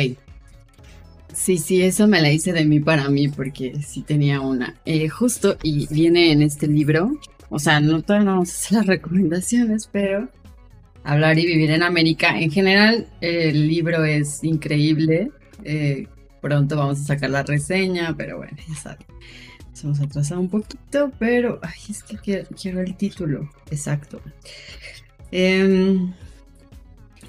S3: Sí, sí, eso me la hice de mí para mí porque sí tenía una. Eh, justo, y viene en este libro. O sea, no todavía no vamos a hacer las recomendaciones, pero Hablar y Vivir en América. En general, el libro es increíble. Eh, pronto vamos a sacar la reseña, pero bueno, ya saben. Nos hemos atrasado un poquito, pero ay, es que quiero, el título exacto. Em,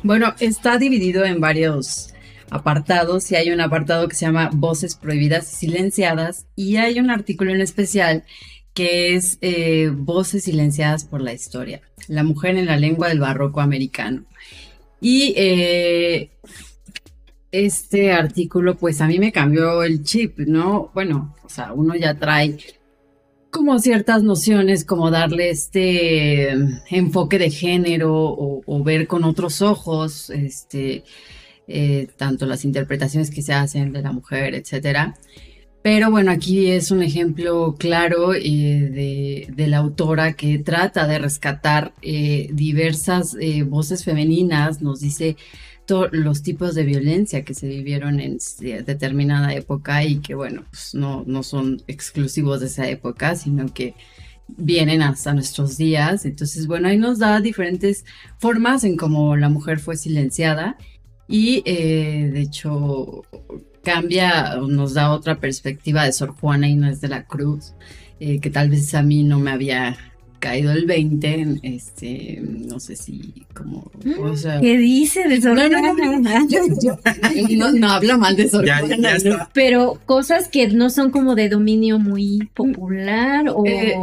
S3: bueno, está dividido en varios apartados y hay un apartado que se llama Voces Prohibidas y Silenciadas y hay un artículo en especial que es eh, Voces Silenciadas por la Historia, la mujer en la lengua del barroco americano. Y eh, este artículo, pues a mí me cambió el chip, ¿no? Bueno, o sea, uno ya trae como ciertas nociones, como darle este enfoque de género o, ver con otros ojos, este, eh, tanto las interpretaciones que se hacen de la mujer, etcétera. Pero bueno, aquí es un ejemplo claro eh, de, la autora que trata de rescatar eh, diversas voces femeninas, nos dice los tipos de violencia que se vivieron en determinada época y que, bueno, pues no, no son exclusivos de esa época, sino que vienen hasta nuestros días. Entonces, bueno, ahí nos da diferentes formas en cómo la mujer fue silenciada y, eh, de hecho, cambia, nos da otra perspectiva de Sor Juana Inés de la Cruz, eh, que tal vez a mí no me había caído el 20, este, no sé si como, o sea,
S1: ¿Qué dice de Sor
S3: no, no, no, no, yo, yo, no, no habla mal de Sor
S2: Ya,
S3: Juana,
S2: ya
S3: ¿no?
S2: está.
S1: Pero cosas que no son como de dominio muy popular o...
S3: Eh,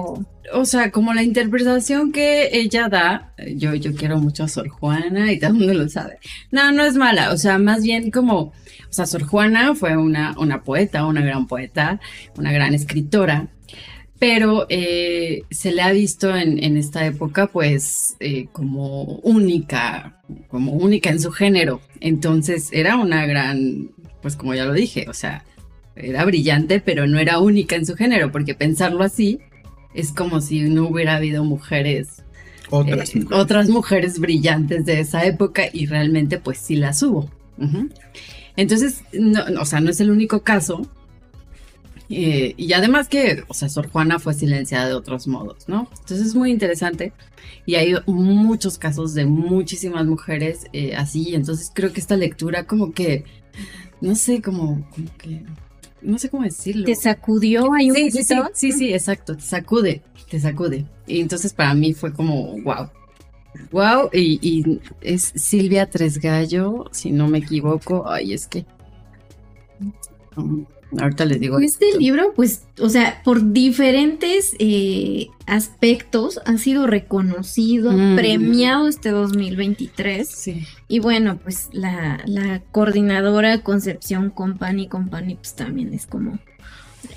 S3: O sea, como la interpretación que ella da, yo, yo quiero mucho a Sor Juana y todo el mundo lo sabe. No, no es mala, o sea, más bien como, o sea, Sor Juana fue una, una poeta, una gran poeta, una gran escritora, pero eh, se le ha visto en, en esta época pues eh, como única, como única en su género. Entonces era una gran, pues como ya lo dije, o sea, era brillante, pero no era única en su género, porque pensarlo así es como si no hubiera habido mujeres,
S2: Otras
S3: eh,
S2: mujeres.
S3: otras mujeres brillantes de esa época y realmente pues sí las hubo. Entonces, no, o sea, no es el único caso. Eh, y además que, o sea, Sor Juana fue silenciada de otros modos, ¿no? Entonces es muy interesante y hay muchos casos de muchísimas mujeres eh, así. Entonces creo que esta lectura como que, no sé, como, como que, no sé cómo decirlo.
S1: ¿Te sacudió ahí un
S3: Sí, sí, sí,
S1: poquito?
S3: sí, sí, exacto, te sacude, te sacude. Y entonces para mí fue como, wow. Wow, y, y es Silvia Tresgallo, si no me equivoco. Ay, es que. um, ahorita les digo.
S1: Este
S3: esto.
S1: libro, pues, o sea, por diferentes eh, aspectos ha sido reconocido,
S3: Mm.
S1: premiado este 2023.
S3: Sí.
S1: Y bueno, pues la, la coordinadora Concepción Company Company, pues también es como...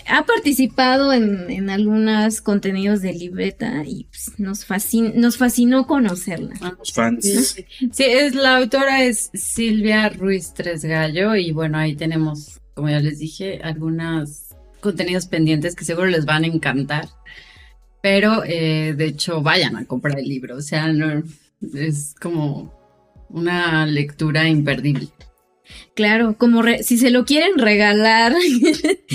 S1: Ha participado en, en algunos contenidos de libreta y pues, nos, fascin- nos fascinó conocerla.
S2: Los fans.
S3: Sí, sí, es la autora es Silvia Ruiz Tresgallo y bueno, ahí tenemos, como ya les dije, algunos contenidos pendientes que seguro les van a encantar. Pero eh, de hecho, vayan a comprar el libro, o sea, no, es como una lectura imperdible.
S1: Claro, como re- si se lo quieren regalar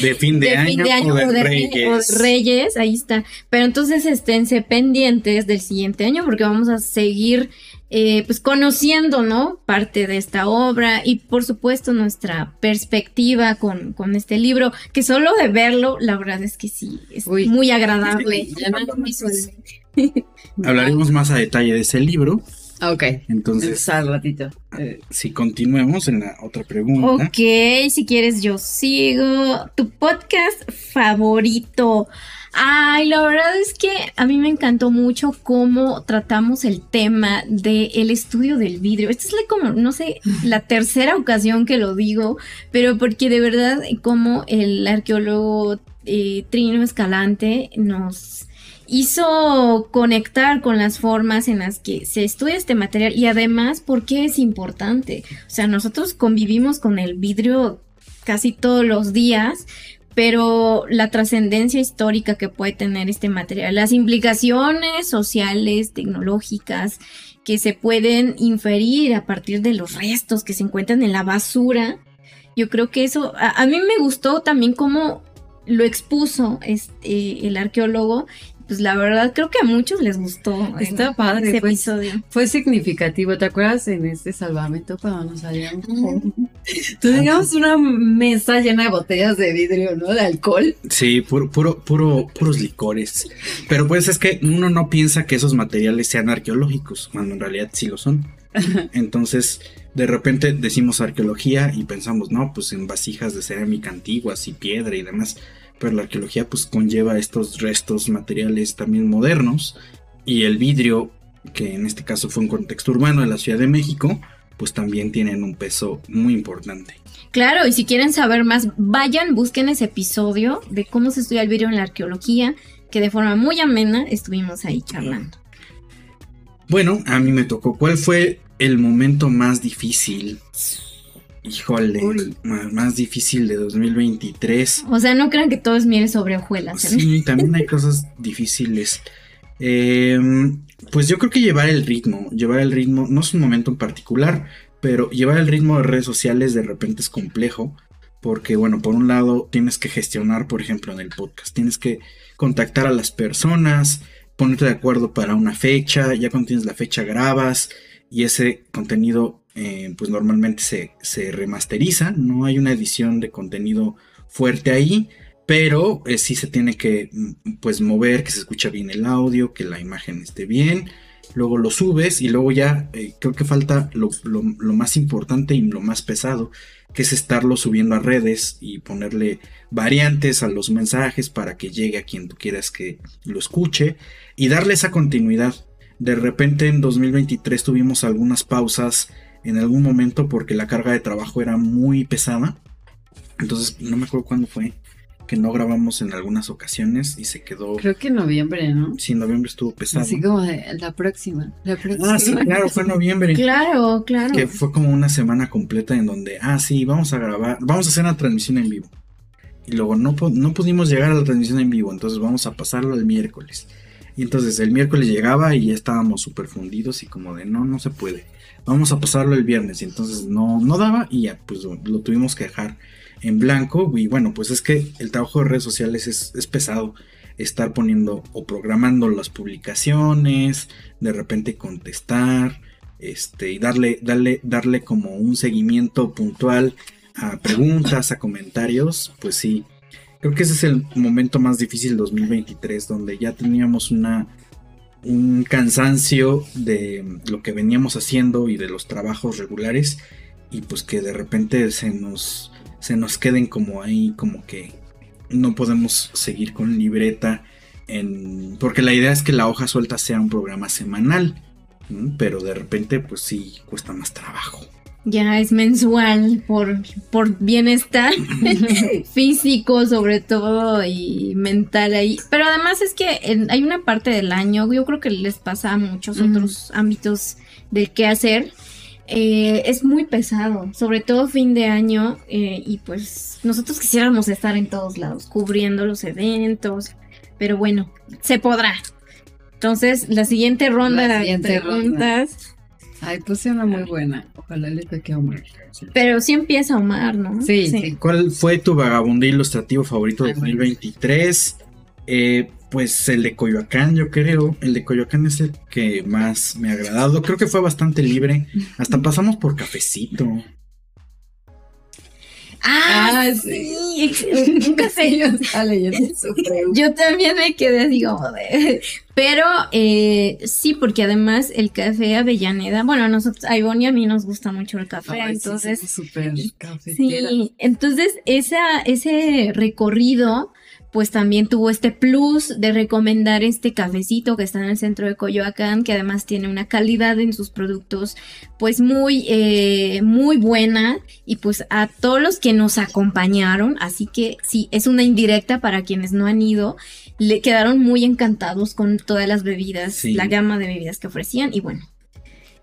S2: De fin de,
S1: de
S2: año,
S1: fin de año
S2: o de,
S1: o de,
S2: Reyes.
S1: o de Reyes, ahí está. Pero entonces esténse pendientes del siguiente año porque vamos a seguir eh, pues conociendo, ¿no? Parte de esta obra y por supuesto nuestra perspectiva con, con este libro, que solo de verlo, la verdad es que sí, es
S3: Uy.
S1: muy agradable.
S2: Hablaremos más a detalle de ese libro.
S3: Ok.
S2: Entonces,
S3: al ratito.
S2: eh, si continuemos en la otra pregunta.
S1: Ok, si quieres yo sigo. Tu podcast favorito. Ay, la verdad es que a mí me encantó mucho cómo tratamos el tema del estudio del vidrio. Esta es la como, no sé, la tercera ocasión que lo digo, pero porque de verdad como el arqueólogo eh, Trino Escalante nos hizo conectar con las formas en las que se estudia este material y además por qué es importante. O sea, nosotros convivimos con el vidrio casi todos los días, pero la trascendencia histórica que puede tener este material, las implicaciones sociales, tecnológicas que se pueden inferir a partir de los restos que se encuentran en la basura, yo creo que eso, a, mí me gustó también cómo lo expuso este, el arqueólogo pues la verdad creo que a muchos les gustó.
S3: Está padre,
S1: ese
S3: pues.
S1: episodio.
S3: Fue significativo, ¿te acuerdas en este salvamento cuando nos salíamos? Teníamos una mesa llena de botellas de vidrio, ¿no? De alcohol.
S2: Sí, puro, puro, puro, puros licores. Pero pues es que uno no piensa que esos materiales sean arqueológicos, cuando en realidad sí lo son. Entonces, de repente decimos arqueología y pensamos, no, pues en vasijas de cerámica antiguas y piedra y demás. Pero la arqueología pues conlleva estos restos materiales también modernos y el vidrio, que en este caso fue un contexto urbano de la Ciudad de México, pues también tienen un peso muy importante.
S1: Claro, y si quieren saber más, vayan, busquen ese episodio de cómo se estudia el vidrio en la arqueología, que de forma muy amena estuvimos ahí charlando.
S2: Bueno, a mí me tocó. ¿Cuál fue el momento más difícil? Híjole,
S3: Uy.
S2: más difícil de 2023.
S1: O sea, no crean que todo es miel sobre hojuelas. ¿eh?
S2: Sí, también hay cosas difíciles. Eh, pues yo creo que llevar el ritmo, llevar el ritmo, no es un momento en particular, pero llevar el ritmo de redes sociales de repente es complejo, porque bueno, por un lado tienes que gestionar, por ejemplo, en el podcast, tienes que contactar a las personas, ponerte de acuerdo para una fecha, ya cuando tienes la fecha grabas y ese contenido eh, pues normalmente se, se remasteriza, no hay una edición de contenido fuerte ahí, pero eh, sí se tiene que mm, pues mover, que se escucha bien el audio, que la imagen esté bien, luego lo subes y luego ya eh, creo que falta lo, lo- lo más importante y lo más pesado, que es estarlo subiendo a redes y ponerle variantes a los mensajes para que llegue a quien tú quieras que lo escuche y darle esa continuidad. De repente en 2023 tuvimos algunas pausas en algún momento porque la carga de trabajo era muy pesada. Entonces no me acuerdo cuándo fue que no grabamos en algunas ocasiones y se quedó.
S3: Creo que en noviembre, ¿no?
S2: Sí, en noviembre estuvo pesado.
S3: Así como de la próxima, la próxima.
S2: Ah, sí, claro, fue en noviembre.
S1: Claro, claro.
S2: Que fue como una semana completa en donde, ah, sí, vamos a grabar, vamos a hacer una transmisión en vivo. Y luego no, no pudimos llegar a la transmisión en vivo, entonces vamos a pasarlo al miércoles. Y entonces el miércoles llegaba y ya estábamos súper fundidos y como de, no, no se puede. Vamos a pasarlo el viernes y entonces no, no daba y ya, pues lo, lo tuvimos que dejar en blanco. Y bueno, pues es que el trabajo de redes sociales es, es pesado. Estar poniendo o programando las publicaciones, de repente contestar, este, y darle, darle, darle como un seguimiento puntual a preguntas, a comentarios, pues sí. Creo que ese es el momento más difícil 2023, donde ya teníamos una un cansancio de lo que veníamos haciendo y de los trabajos regulares y pues que de repente se nos se nos queden como ahí como que no podemos seguir con libreta en porque la idea es que la hoja suelta sea un programa semanal pero de repente pues sí cuesta más trabajo
S1: Ya es mensual por, por bienestar físico sobre todo y mental ahí. Pero además es que en- hay una parte del año, yo creo que les pasa a muchos otros ámbitos del qué hacer. eh, es muy pesado, sobre todo fin de año eh, y pues nosotros quisiéramos estar en todos lados, cubriendo los eventos, pero bueno, se podrá. Entonces, la siguiente ronda
S3: La
S1: de
S3: siguiente ronda. Ay, puse una muy buena. Ojalá le toque a Omar.
S1: pero sí empieza Omar, ¿no?
S3: Sí, sí.
S2: ¿Cuál fue tu vagabundo ilustrativo favorito de
S3: Ay, bueno.
S2: 2023? Eh, pues el de Coyoacán, yo creo. El de Coyoacán es el que más me ha agradado. Creo que fue bastante libre. Hasta pasamos por cafecito.
S1: Ah, sí, un café.
S3: Yo estaba leyendo su pregunta.
S1: Yo también me quedé así como de... Pero eh, sí, porque además el café Avellaneda, bueno, a nosotros, a Ivonne y a mí nos gusta mucho el café,
S3: Ay, sí,
S1: entonces...
S3: cafetera.
S1: Sí, entonces esa, ese recorrido pues también tuvo este plus de recomendar este cafecito que está en el centro de Coyoacán, que además tiene una calidad en sus productos pues muy, eh, muy buena y pues a todos los que nos acompañaron, así que sí, es una indirecta para quienes no han ido, le quedaron muy encantados con todas las bebidas,
S2: Sí.
S1: la gama de bebidas que ofrecían y bueno.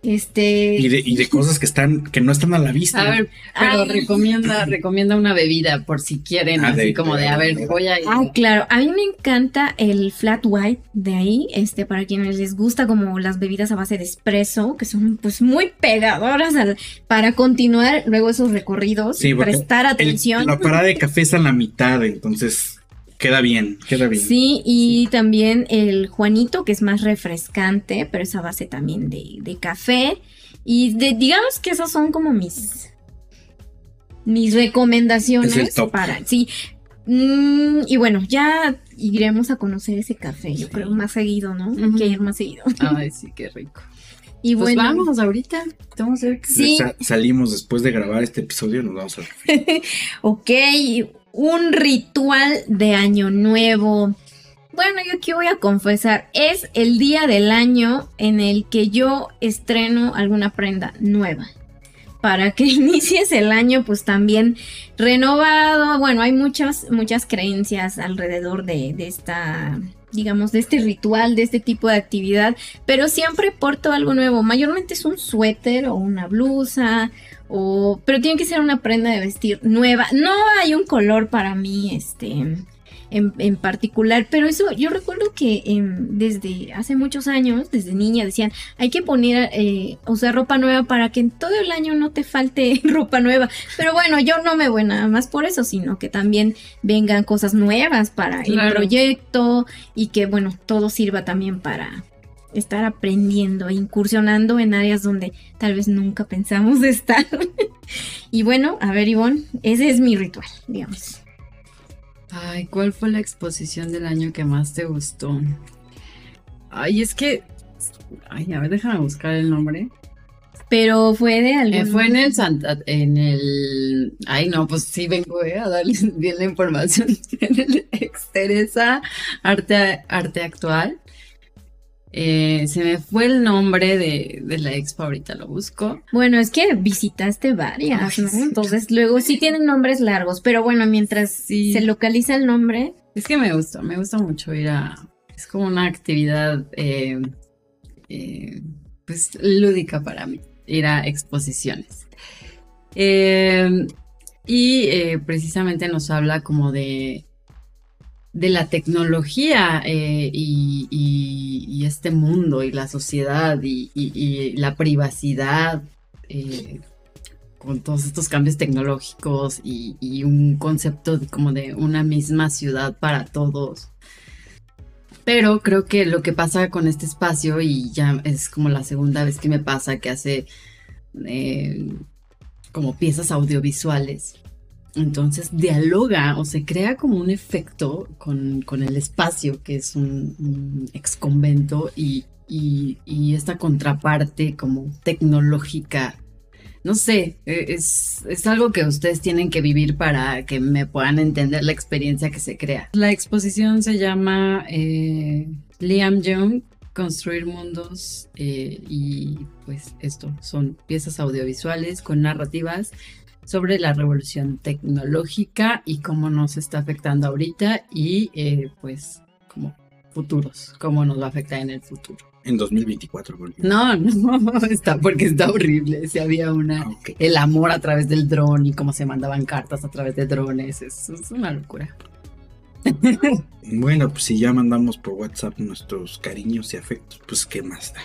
S1: Este
S2: Y de, y de cosas que están, que no están a la vista.
S3: A ver, pero
S1: Ay.
S3: recomienda, recomienda una bebida por si quieren,
S2: Ah,
S3: así
S2: de-
S3: como de, a ver, voy a ir.
S1: Ah, claro. A mí me encanta el flat white de ahí, este, para quienes les gusta como las bebidas a base de espresso, que son pues muy pegadoras al- para continuar luego esos recorridos,
S2: Sí,
S1: prestar
S2: El-
S1: atención.
S2: la parada de café está en la mitad, entonces queda bien, queda bien.
S1: Sí, y también el Juanito, que es más refrescante, pero es a base también de, de café. Y de- digamos que esas son como mis, mis recomendaciones
S2: Es el top.
S1: para. Sí. Mm, y bueno, ya iremos a conocer ese café, yo
S2: Sí.
S1: creo, más seguido, ¿no? Hay
S3: Ujú.
S1: que ir más seguido.
S3: Ay, sí, qué rico.
S1: Y
S3: Pues
S1: bueno,
S3: vamos ahorita, estamos cerca.
S1: Sí.
S2: Sa- salimos después de grabar este episodio, nos vamos a
S1: ok, un ritual de año nuevo. Bueno, yo aquí voy a confesar, es el día del año en el que yo estreno alguna prenda nueva. Para que inicies el año pues también renovado. Bueno, hay muchas, muchas creencias alrededor de, de esta, digamos, de este ritual, de este tipo de actividad. Pero siempre porto algo nuevo. Mayormente es un suéter o una blusa. O, pero tiene que ser una prenda de vestir nueva. No hay un color para mí, este, en, en particular. Pero eso, yo recuerdo que em, desde hace muchos años, desde niña, decían, hay que poner, eh, usar ropa nueva para que en todo el año no te falte ropa nueva. Pero bueno, yo no me voy nada más por eso, sino que también vengan cosas nuevas para el proyecto y que, bueno, todo sirva también para estar aprendiendo incursionando en áreas donde tal vez nunca pensamos estar. y bueno, a ver, Ivonne, ese es mi ritual, digamos.
S3: Ay, ¿cuál fue la exposición del año que más te gustó? Ay, es que. Ay, a ver, déjame buscar el nombre.
S1: Pero fue de.
S3: Eh, fue en el Santa, en el, ay no, pues sí vengo eh, a darles bien la información. En el Exteresa Arte, Arte Actual. Eh, se me fue el nombre de, de la expo, ahorita lo busco.
S1: Bueno, es que visitaste varias,
S3: Ay,
S1: ¿no? Entonces luego sí tienen nombres largos, pero bueno, mientras
S3: Sí.
S1: se localiza el nombre,
S3: Es que me gusta, me gusta mucho ir a, es como una actividad, eh, eh, pues lúdica para mí, ir a exposiciones. Y precisamente nos habla como de, de la tecnología eh, y, este mundo y la sociedad y, la privacidad eh, con todos estos cambios tecnológicos y, un concepto como de una misma ciudad para todos. Pero creo que lo que pasa con este espacio, y ya es como la segunda vez que me pasa, que hace eh, como piezas audiovisuales. Entonces dialoga o se crea como un efecto con, con el espacio, que es un, ex convento, y, y- esta contraparte como tecnológica. No sé, eh, es, es algo que ustedes tienen que vivir para que me puedan entender la experiencia que se crea. La exposición se llama eh, Liam Young, Construir Mundos, eh, y pues esto, son piezas audiovisuales con narrativas sobre la revolución tecnológica y cómo nos está afectando ahorita y eh, pues como futuros, cómo nos va a afectar en el futuro.
S2: En 2024, porque-
S3: No, no, está porque está horrible. Si había una
S2: Ah,
S3: el amor a través del dron y cómo se mandaban cartas a través de drones, es, es una locura.
S2: Bueno, pues si ya mandamos por WhatsApp nuestros cariños y afectos, pues qué más da.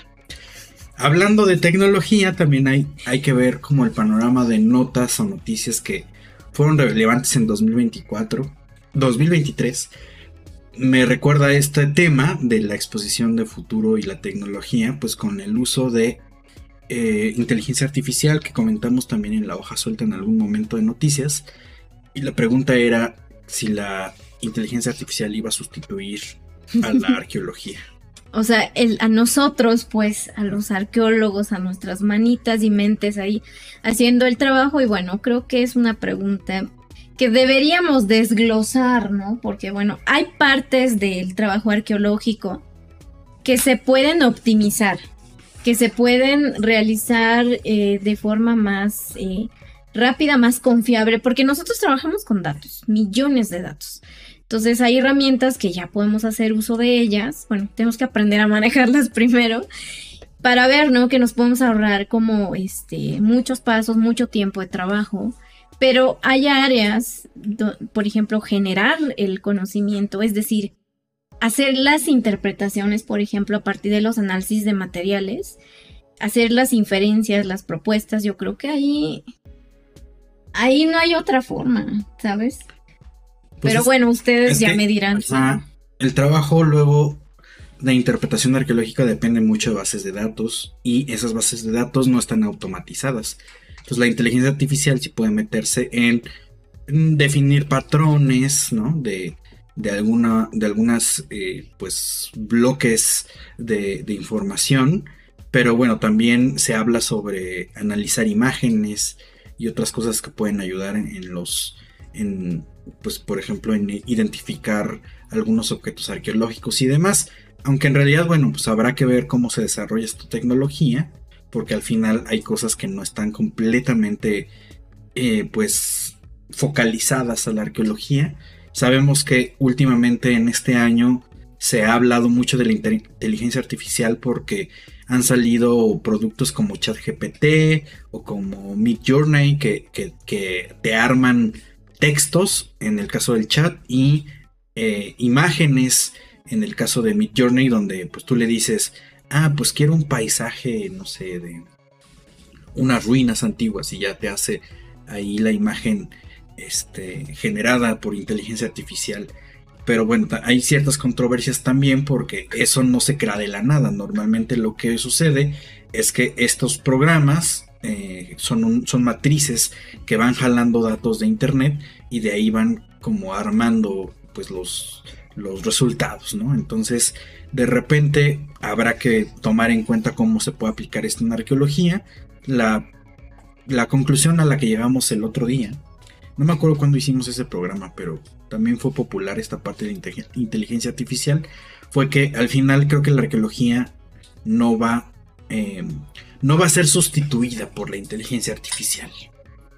S2: Hablando de tecnología, también hay, hay que ver como el panorama de notas o noticias que fueron relevantes en 2024, 2023. Me recuerda este tema de la exposición de futuro y la tecnología, pues con el uso de eh, inteligencia artificial que comentamos también en la hoja suelta en algún momento de noticias Y la pregunta era si la inteligencia artificial iba a sustituir a la arqueología.
S1: O sea, el, a nosotros, pues, a los arqueólogos, a nuestras manitas y mentes ahí haciendo el trabajo. Y bueno, creo que es una pregunta que deberíamos desglosar, ¿no? Porque bueno, hay partes del trabajo arqueológico que se pueden optimizar, que se pueden realizar eh, de forma más eh, rápida, más confiable, porque nosotros trabajamos con datos, millones de datos. Entonces hay herramientas que ya podemos hacer uso de ellas. Bueno, tenemos que aprender a manejarlas primero para ver, ¿no? Que nos podemos ahorrar como este muchos pasos, mucho tiempo de trabajo. Pero hay áreas, por ejemplo, generar el conocimiento, es decir, hacer las interpretaciones, por ejemplo, a partir de los análisis de materiales, hacer las inferencias, las propuestas, yo creo que ahí, ahí no hay otra forma, ¿sabes? Pues Pero bueno, ustedes ya me dirán.
S2: el trabajo luego de interpretación arqueológica depende mucho de bases de datos y esas bases de datos no están automatizadas. Entonces la inteligencia artificial sí puede meterse en definir patrones, ¿no? De, de, alguna, de algunas eh, pues bloques de, información, pero bueno, también se habla sobre analizar imágenes y otras cosas que pueden ayudar en, los, en, pues por ejemplo, en identificar algunos objetos arqueológicos y demás. Aunque en realidad, bueno, pues habrá que ver cómo se desarrolla esta tecnología, porque al final hay cosas que no están completamente, eh, pues, focalizadas a la arqueología Sabemos que últimamente en este año se ha hablado mucho de la inteligencia artificial porque han salido productos como ChatGPT o como Midjourney que, que, te arman textos en el caso del chat y eh, imágenes en el caso de Midjourney donde pues tú le dices, ah, pues quiero un paisaje, no sé, de unas ruinas antiguas y ya te hace ahí la imagen este, generada por inteligencia artificial. Pero bueno, hay ciertas controversias también porque eso no se crea de la nada. Normalmente lo que sucede es que estos programas eh, son, son matrices que van jalando datos de internet y de ahí van como armando pues los, los resultados, ¿no? Entonces, de repente habrá que tomar en cuenta cómo se puede aplicar esto en arqueología. La, la conclusión a la que llegamos el otro día no me acuerdo cuándo hicimos ese programa, pero también fue popular esta parte de inteligencia artificial. Fue que al final creo que la arqueología no va, em, no va a ser sustituida por la inteligencia artificial.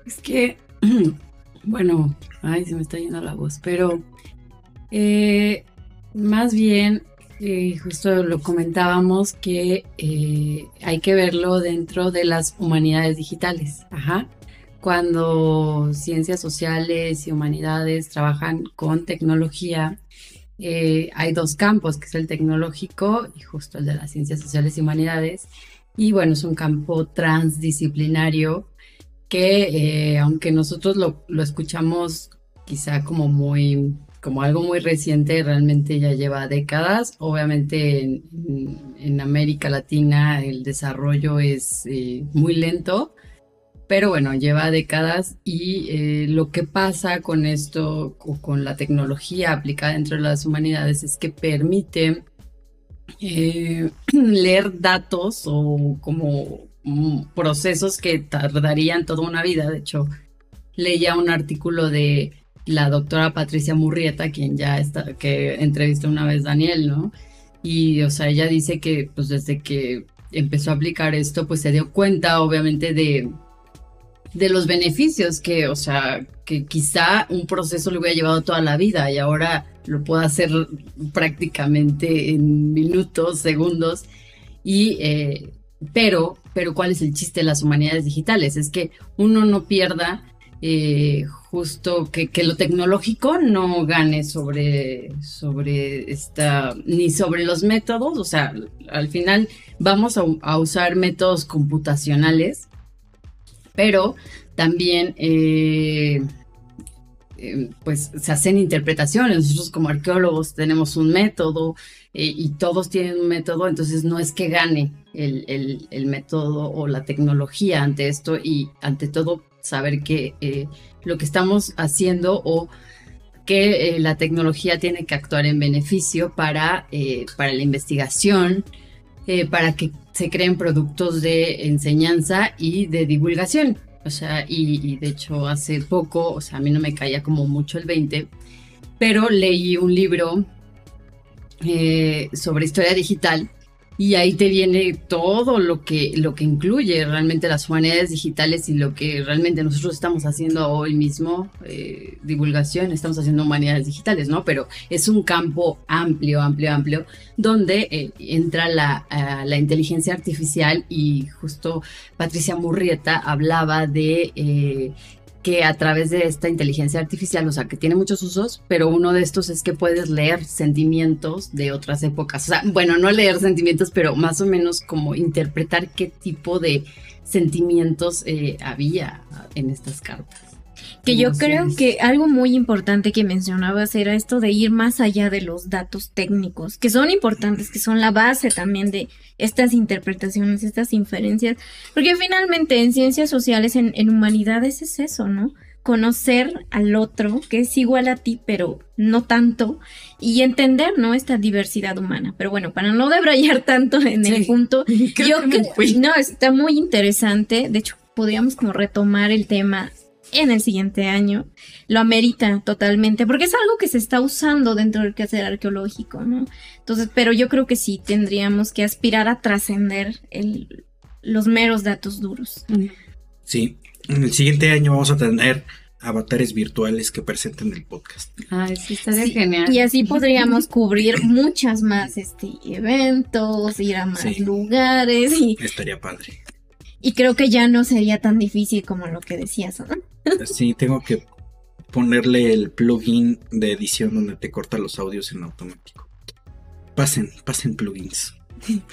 S3: Es que, bueno, ay, se me está yendo la voz, pero eh, más bien, eh, justo lo comentábamos que eh, hay que verlo dentro de las humanidades digitales. Ajá cuando ciencias sociales y humanidades trabajan con tecnología, hay dos campos, que es el tecnológico y justo el de las ciencias sociales y humanidades. Y bueno, es un campo transdisciplinario que, eh, aunque nosotros lo, escuchamos quizá como muy como algo muy reciente, realmente ya lleva décadas. Obviamente en, América Latina el desarrollo es eh, muy lento, pero bueno, lleva décadas y eh, lo que pasa con esto, con la tecnología aplicada dentro de las humanidades, es que permite eh, leer datos o como mm, procesos que tardarían toda una vida. De hecho, leía un artículo de la doctora Patricia Murrieta, quien ya está, que entrevistó una vez Daniel, ¿no? Y, o sea, ella dice que, pues, desde que empezó a aplicar esto, pues se dio cuenta, obviamente, de de los beneficios que, o sea, que quizá un proceso le hubiera llevado toda la vida y ahora lo puedo hacer prácticamente en minutos, segundos. Y, eh, pero, pero, ¿cuál es el chiste de las humanidades digitales? Es que uno no pierda eh, justo que, que, lo tecnológico no gane sobre, sobre esta, ni sobre los métodos. O sea, al final vamos a usar métodos computacionales pero también eh, eh, pues se hacen interpretaciones. Nosotros como arqueólogos tenemos un método eh, y todos tienen un método, entonces no es que gane el, método o la tecnología ante esto y ante todo saber que lo que estamos haciendo o que la tecnología tiene que actuar en beneficio para, para la investigación, para que se creen productos de enseñanza y de divulgación. O sea, y, de hecho hace poco, o sea, a mí no me caía como mucho el 20, pero leí un libro sobre historia digital y ahí te viene todo lo que, lo que incluye realmente las humanidades digitales y lo que realmente nosotros estamos haciendo hoy mismo, eh, divulgación, estamos haciendo humanidades digitales, ¿no? Pero es un campo amplio, amplio, amplio, donde eh, entra la, la, inteligencia artificial y justo Patricia Murrieta hablaba de eh, que a través de esta inteligencia artificial, o sea, que tiene muchos usos, pero uno de estos es que puedes leer sentimientos de otras épocas. O sea, bueno, no leer sentimientos, pero más o menos como interpretar qué tipo de sentimientos eh, había en estas cartas.
S1: Que yo creo que algo muy importante que mencionabas era esto de ir más allá de los datos técnicos, que son importantes, que son la base también de estas interpretaciones, estas inferencias, porque finalmente en ciencias sociales, en, humanidades es eso, ¿no? Conocer al otro, que es igual a ti, pero no tanto, y entender, ¿no? Esta diversidad humana. Pero bueno, para no debrayar tanto en el punto, yo creo que no, está muy interesante. De hecho, podríamos como retomar el tema en el siguiente año, lo amerita totalmente, porque es algo que se está usando dentro del quehacer arqueológico, ¿no? Entonces, pero yo creo que sí tendríamos que aspirar a trascender los meros datos duros.
S2: Sí, en el siguiente año vamos a tener avatares virtuales que presenten el podcast.
S3: Ay, sí, estaría genial.
S1: Y así podríamos cubrir muchas más este, eventos, ir a más lugares. Y...
S2: Estaría padre.
S1: Y creo que ya no sería tan difícil como lo que decías, ¿no?
S2: Sí, tengo que ponerle el plugin de edición donde te corta los audios en automático. Pasen, pasen plugins.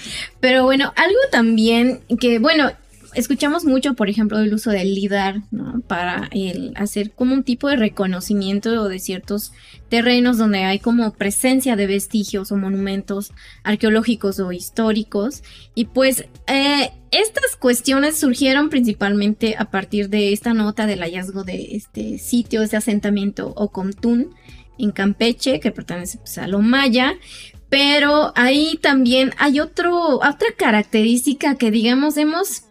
S1: Pero bueno, algo también que, bueno, escuchamos mucho, por ejemplo, el uso del LIDAR, ¿no? Para hacer como un tipo de reconocimiento de ciertos terrenos donde hay como presencia de vestigios o monumentos arqueológicos o históricos. Y pues eh, estas cuestiones surgieron principalmente a partir de esta nota del hallazgo de este sitio, este asentamiento Ocomtún en Campeche, que pertenece pues, a lo maya, pero ahí también hay otro, otra característica que digamos hemos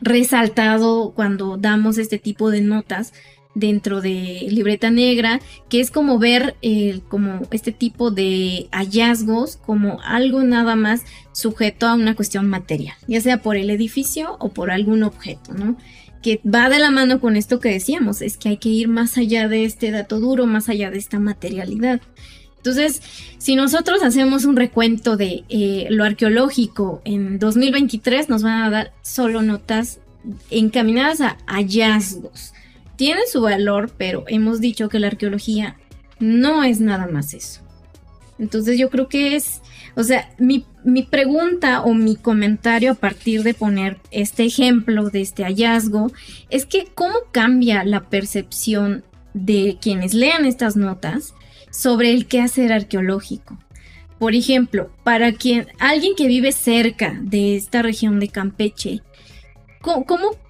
S1: resaltado cuando damos este tipo de notas dentro de libreta negra, que es como ver eh, como este tipo de hallazgos como algo nada más sujeto a una cuestión material, ya sea por el edificio o por algún objeto, ¿no? Que va de la mano con esto que decíamos, es que hay que ir más allá de este dato duro, más allá de esta materialidad. Entonces, si nosotros hacemos un recuento de eh, lo arqueológico en 2023, nos van a dar solo notas encaminadas a hallazgos. Tiene su valor, pero hemos dicho que la arqueología no es nada más eso. Entonces yo creo que es, o sea, mi, mi, pregunta o mi comentario a partir de poner este ejemplo de este hallazgo es que cómo cambia la percepción de quienes lean estas notas sobre el quehacer arqueológico. Por ejemplo, para quien alguien que vive cerca de esta región de Campeche, ¿cómo,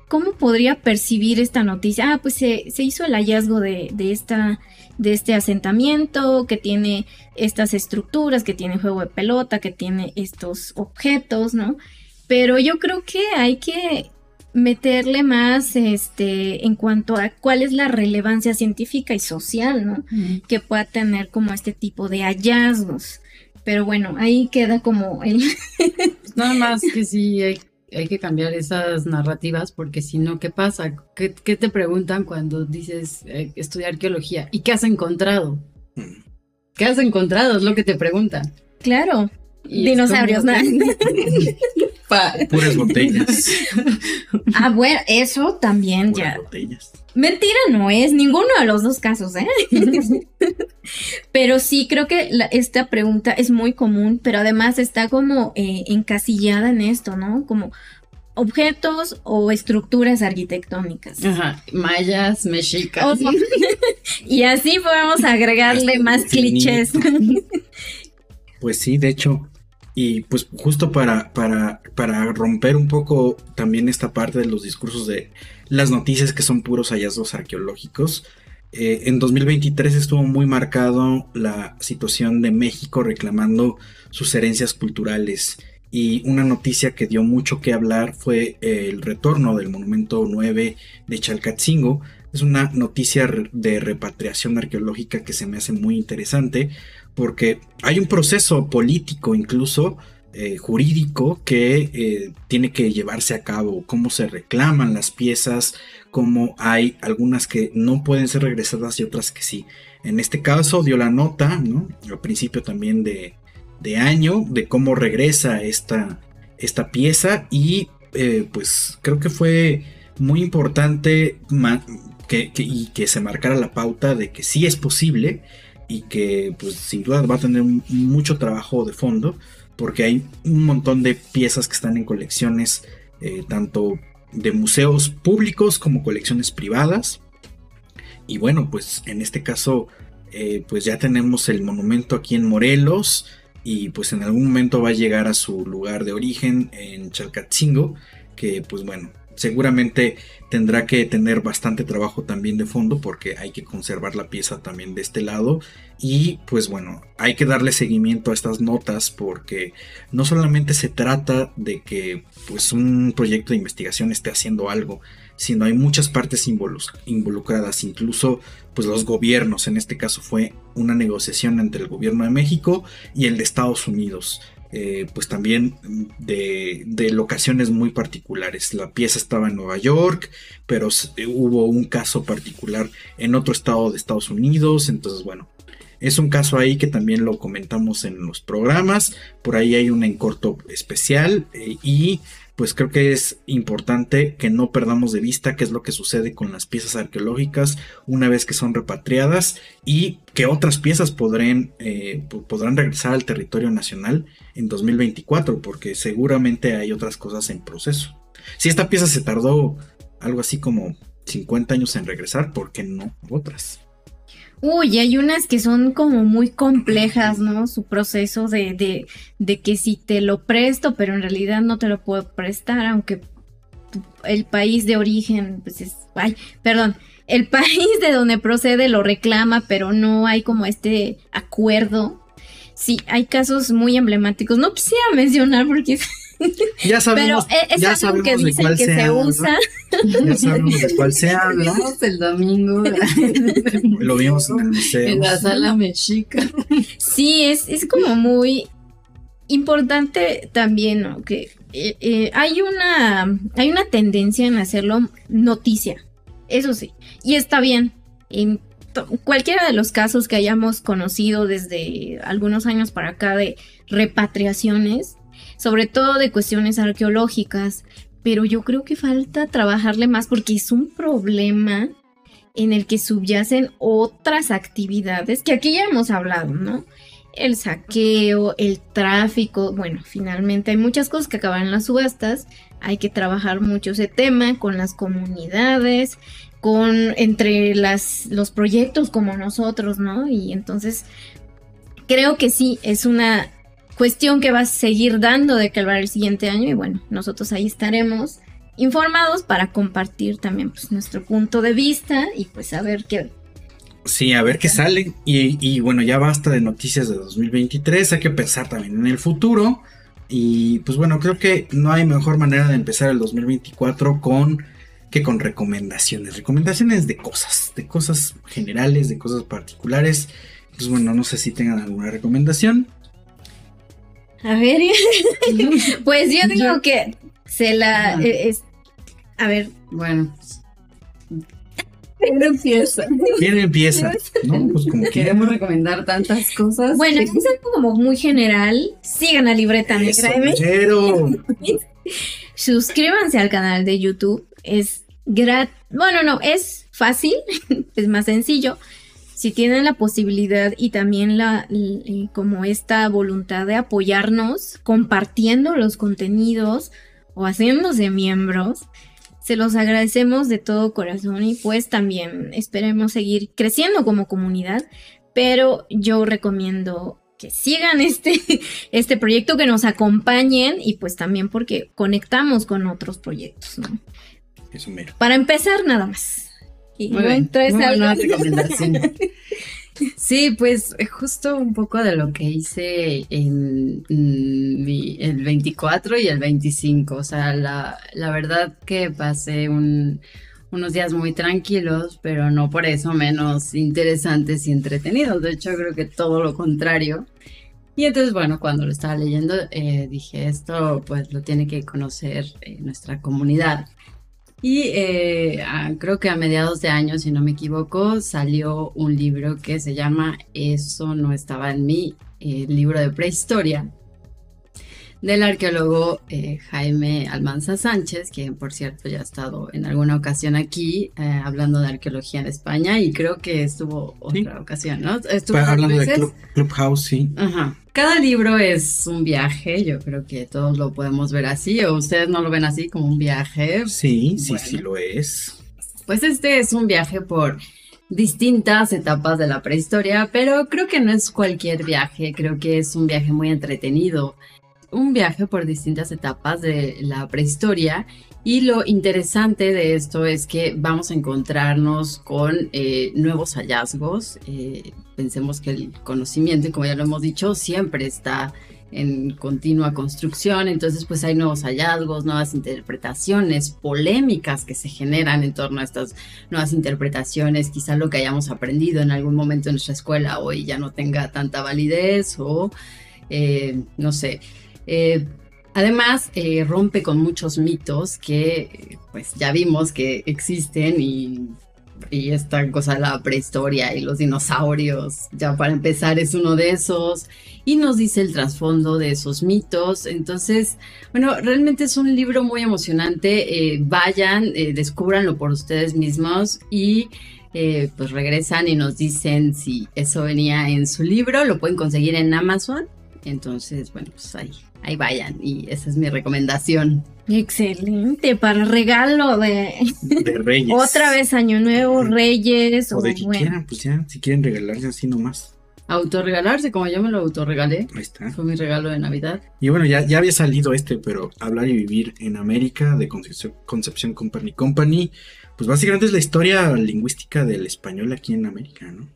S1: cómo, podría percibir esta noticia? Ah, pues se, hizo el hallazgo de, esta, de este asentamiento que tiene estas estructuras, que tiene juego de pelota, que tiene estos objetos, ¿no? Pero yo creo que hay que meterle más este en cuanto a cuál es la relevancia científica y social, ¿no? Que pueda tener como este tipo de hallazgos. Pero bueno, ahí queda como el...
S3: Nada más que sí hay, hay, que cambiar esas narrativas porque si no, ¿qué pasa? ¿Qué, te preguntan cuando dices eh, estudiar arqueología? ¿Y qué has encontrado? ¿Qué has encontrado? Es lo que te preguntan.
S1: Claro. Dinosaurios, nada.
S2: Puras botellas.
S1: Ah, bueno, eso también ya. Mentira no es ninguno de los dos casos, ¿eh? pero sí creo que esta pregunta es muy común, pero además está como eh, encasillada en esto, ¿no? Como objetos o estructuras arquitectónicas.
S3: Ajá, mayas, mexicas.
S1: y así podemos agregarle más clichés.
S2: Pues sí, de hecho, Y pues justo para, para, para romper un poco también esta parte de los discursos de las noticias que son puros hallazgos arqueológicos, eh, en 2023 estuvo muy marcado la situación de México reclamando sus herencias culturales y una noticia que dio mucho que hablar fue el retorno del monumento 9 de Chalcatzingo. Es una noticia de repatriación arqueológica que se me hace muy interesante porque hay un proceso político incluso eh, jurídico que eh, tiene que llevarse a cabo, cómo se reclaman las piezas, cómo hay algunas que no pueden ser regresadas y otras que sí. En este caso dio la nota, ¿no? Al principio también de, año, de cómo regresa esta, esta pieza y eh, pues creo que fue muy importante que, y que se marcara la pauta de que sí es posible y que pues sin duda va a tener mucho trabajo de fondo porque hay un montón de piezas que están en colecciones eh, tanto de museos públicos como colecciones privadas. Y bueno pues en este caso eh, pues ya tenemos el monumento aquí en Morelos y pues en algún momento va a llegar a su lugar de origen en Chalcatzingo que pues bueno seguramente tendrá que tener bastante trabajo también de fondo porque hay que conservar la pieza también de este lado. Y pues bueno hay que darle seguimiento a estas notas porque no solamente se trata de que pues un proyecto de investigación esté haciendo algo sino hay muchas partes involucradas. Incluso pues los gobiernos en este caso fue una negociación entre el gobierno de México y el de Estados Unidos eh, pues también de, locaciones muy particulares. La pieza estaba en Nueva York, pero eh, hubo un caso particular en otro estado de Estados Unidos, entonces bueno, es un caso ahí que también lo comentamos en los programas, por ahí hay un en corto especial eh, y pues creo que es importante que no perdamos de vista qué es lo que sucede con las piezas arqueológicas una vez que son repatriadas y que otras piezas podrán, eh, podrán regresar al territorio nacional en 2024, porque seguramente hay otras cosas en proceso. Si esta pieza se tardó algo así como 50 años en regresar, ¿por qué no otras?
S1: Uy, hay unas que son como muy complejas, ¿no? Su proceso de, de, de que si te lo presto, pero en realidad no te lo puedo prestar, aunque el país de origen, pues es, ay, perdón, el país de donde procede lo reclama, pero no hay como este acuerdo. Sí, hay casos muy emblemáticos. No quisiera mencionar porque
S2: Ya sabemos, Pero es, ya sabemos que dicen que se, usa. Ya sabemos de cuál se habla.
S3: el domingo.
S2: Lo vimos en el museo.
S3: En la sala mexica.
S1: Sí, es, es como muy importante también, ¿no? Que eh, eh, hay una hay una tendencia en hacerlo noticia. Eso sí. Y está bien. En cualquiera de los casos que hayamos conocido desde algunos años para acá de repatriaciones, sobre todo de cuestiones arqueológicas, pero yo creo que falta trabajarle más porque es un problema en el que subyacen otras actividades que aquí ya hemos hablado, ¿no? El saqueo, el tráfico, bueno, finalmente hay muchas cosas que acaban en las subastas, hay que trabajar mucho ese tema con las comunidades, con entre las, los proyectos como nosotros, ¿no? Y entonces creo que sí, es una cuestión que va a seguir dando de que hablar el siguiente año y bueno, nosotros ahí estaremos informados para compartir también pues, nuestro punto de vista y pues a ver qué...
S2: Sí, a ver qué sale. Y, y, bueno, ya basta de noticias de 2023, hay que pensar también en el futuro. Y pues bueno, creo que no hay mejor manera de empezar el 2024 con que con recomendaciones. Recomendaciones de cosas, de cosas generales, de cosas particulares. Pues bueno, no sé si tengan alguna recomendación.
S1: A ver, pues yo digo que se la... Eh, es, a ver.
S3: Bueno. ¿Quién empieza?
S2: ¿Quién empieza? No,
S3: pues como Queremos recomendar tantas cosas.
S1: Bueno, es algo como muy general. Sigan a Libreta Negra.
S2: Pero...
S1: Suscríbanse al canal de YouTube. Es gratis. Bueno, no, es fácil. es más sencillo si tienen la posibilidad y también la como esta voluntad de apoyarnos compartiendo los contenidos o haciéndose miembros, se los agradecemos de todo corazón y pues también esperemos seguir creciendo como comunidad, pero yo recomiendo que sigan este, este proyecto, que nos acompañen y pues también porque conectamos con otros proyectos, ¿no?
S2: Eso mero.
S1: Para empezar, nada más. Y
S3: Muy
S1: no
S3: bien,
S1: traes
S3: muy
S1: algo.
S3: buena recomendación. Sí, pues justo un poco de lo que hice en mm, mi- el 24 y el 25. O sea, la, la verdad que pasé un- unos días muy tranquilos, pero no por eso menos interesantes y entretenidos. De hecho, creo que todo lo contrario. Y entonces, bueno, cuando lo estaba leyendo, eh, dije, esto pues lo tiene que conocer eh, nuestra comunidad. Y eh, creo que a mediados de año, si no me equivoco, salió un libro que se llama Eso no estaba en mí, el libro de prehistoria, del arqueólogo eh, Jaime Almanza Sánchez, quien por cierto ya ha estado en alguna ocasión aquí eh, hablando de arqueología en España y creo que estuvo otra
S2: Sí.
S3: ocasión, ¿no? Estuvo
S2: hablando de. Club- Clubhouse, sí.
S3: Ajá. Cada libro es un viaje, yo creo que todos lo podemos ver así, o ustedes no lo ven así como un viaje.
S2: Sí, sí,
S3: Bueno.
S2: sí lo es.
S3: Pues este es un viaje por distintas etapas de la prehistoria, pero creo que no es cualquier viaje, creo que es un viaje muy entretenido. Un viaje por distintas etapas de la prehistoria y lo interesante de esto es que vamos a encontrarnos con eh, nuevos hallazgos. Eh, pensemos que el conocimiento, como ya lo hemos dicho, siempre está en continua construcción, entonces pues hay nuevos hallazgos, nuevas interpretaciones, polémicas que se generan en torno a estas nuevas interpretaciones, quizá lo que hayamos aprendido en algún momento en nuestra escuela hoy ya no tenga tanta validez o eh, no sé. Eh, además, eh, rompe con muchos mitos que pues ya vimos que existen y, y esta cosa de la prehistoria y los dinosaurios, ya para empezar es uno de esos y nos dice el trasfondo de esos mitos. Entonces, bueno, realmente es un libro muy emocionante. Eh, vayan, eh, descúbranlo por ustedes mismos y eh, pues regresan y nos dicen si eso venía en su libro. Lo pueden conseguir en Amazon. Entonces, bueno, pues ahí, ahí vayan y esa es mi recomendación.
S1: Excelente, para regalo de
S2: De Reyes.
S1: otra vez Año Nuevo, Reyes,
S2: O
S1: o,
S2: de que
S1: bueno.
S2: quieran, pues ya, si quieren regalarse así nomás.
S3: Autorregalarse, como yo me lo autorregalé.
S2: Ahí está.
S3: Fue mi regalo de Navidad.
S2: Y bueno, ya, ya había salido este, pero Hablar y Vivir en América de Concepción, Concepción Company Company. Pues básicamente es la historia lingüística del español aquí en América, ¿no?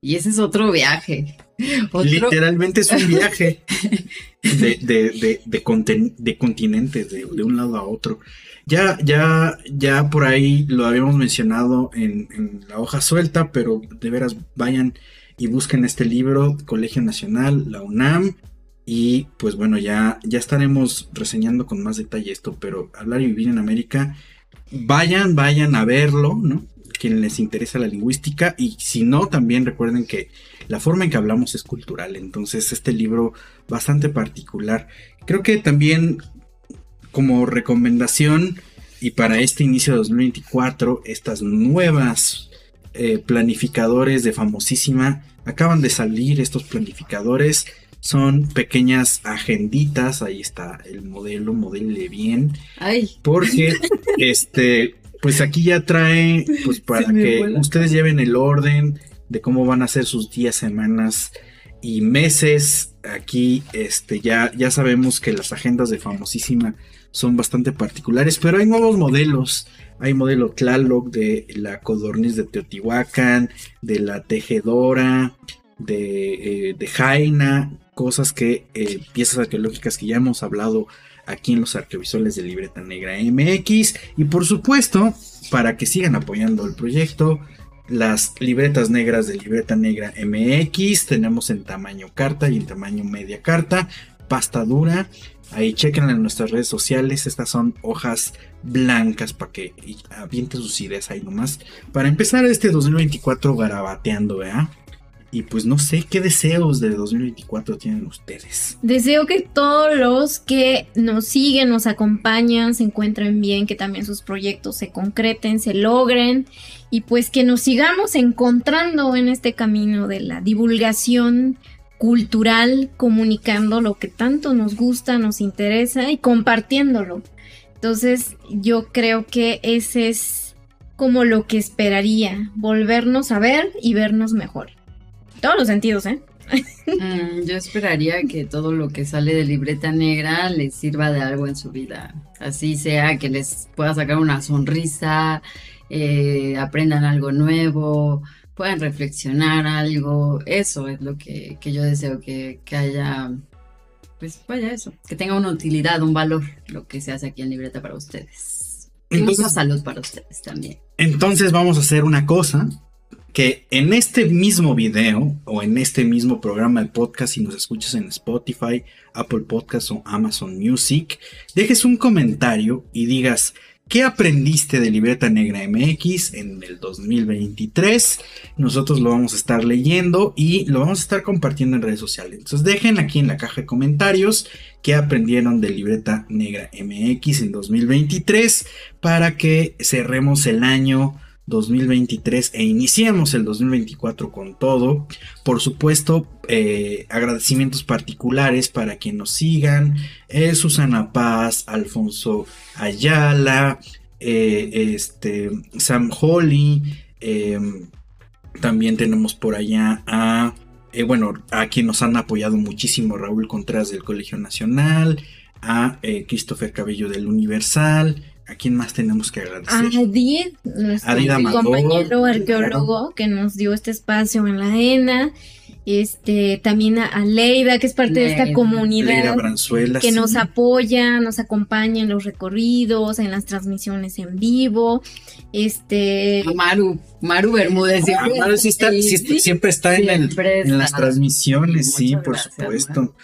S3: Y ese es otro viaje. Otro,
S2: Literalmente es un viaje de, de, de, de, conten- continentes, de, de un lado a otro. Ya, ya, ya por ahí lo habíamos mencionado en, en la hoja suelta, pero de veras vayan y busquen este libro, Colegio Nacional, la UNAM. Y pues bueno, ya, ya estaremos reseñando con más detalle esto, pero hablar y vivir en América, vayan, vayan a verlo, ¿no? Quien les interesa la lingüística y si no, también recuerden que la forma en que hablamos es cultural, entonces este libro bastante particular. Creo que también como recomendación y para este inicio de 2024, estas nuevas eh, planificadores de famosísima acaban de salir estos planificadores. Son pequeñas agenditas, ahí está el modelo, modele bien,
S3: Ay,
S2: porque este, pues aquí ya trae, pues para que
S3: vuela.
S2: ustedes lleven el orden de cómo van a ser sus días, semanas y meses. Aquí, este, ya, ya sabemos que las agendas de famosísima son bastante particulares, pero hay nuevos modelos. Hay modelo Tlaloc de la Codorniz de Teotihuacán, de la Tejedora, de, eh, de Jaina, cosas que, eh, piezas arqueológicas que ya hemos hablado aquí en los arqueovisuales de Libreta Negra MX. Y por supuesto, para que sigan apoyando el proyecto, las libretas negras de Libreta Negra MX tenemos en tamaño carta y en tamaño media carta, pasta dura. Ahí chequen en nuestras redes sociales. Estas son hojas blancas para que avienten sus ideas ahí nomás. Para empezar este 2024 garabateando, ¿verdad? Y pues no sé qué deseos de 2024 tienen ustedes.
S1: Deseo que todos los que nos siguen, nos acompañan, se encuentren bien, que también sus proyectos se concreten, se logren y pues que nos sigamos encontrando en este camino de la divulgación cultural, comunicando lo que tanto nos gusta, nos interesa y compartiéndolo. Entonces yo creo que ese es como lo que esperaría, volvernos a ver y vernos mejor. Todos los sentidos, ¿eh?
S3: Mm, yo esperaría que todo lo que sale de libreta negra les sirva de algo en su vida. Así sea que les pueda sacar una sonrisa, eh, aprendan algo nuevo, puedan reflexionar algo. Eso es lo que, que yo deseo que, que haya pues vaya eso, que tenga una utilidad, un valor, lo que se hace aquí en libreta para ustedes. Y mucha salud para ustedes también.
S2: Entonces vamos a hacer una cosa, que en este mismo video o en este mismo programa de podcast, si nos escuchas en Spotify, Apple Podcasts o Amazon Music, dejes un comentario y digas, ¿Qué aprendiste de Libreta Negra MX en el 2023? Nosotros lo vamos a estar leyendo y lo vamos a estar compartiendo en redes sociales. Entonces dejen aquí en la caja de comentarios qué aprendieron de Libreta Negra MX en 2023 para que cerremos el año 2023 e iniciemos el 2024 con todo. Por supuesto, eh, agradecimientos particulares para quien nos sigan. Eh, Susana Paz, Alfonso Ayala, eh, este, Sam Holly. Em, también tenemos por allá a, bueno, a quien nos han apoyado muchísimo, Raúl Contreras del Colegio Nacional, a Christopher Cabello del Universal, ¿A quién más tenemos que agradecer?
S1: A Adid, nuestro compañero arqueólogo que nos dio este espacio en la ENA. Este, también a, Leida, que es parte de esta comunidad. que nos apoya, nos acompaña en los recorridos, en las transmisiones en vivo. Este.
S3: Maru, Maru Bermúdez.
S2: Ah, Maru sí está, siempre está en, en, las transmisiones, sí, por supuesto.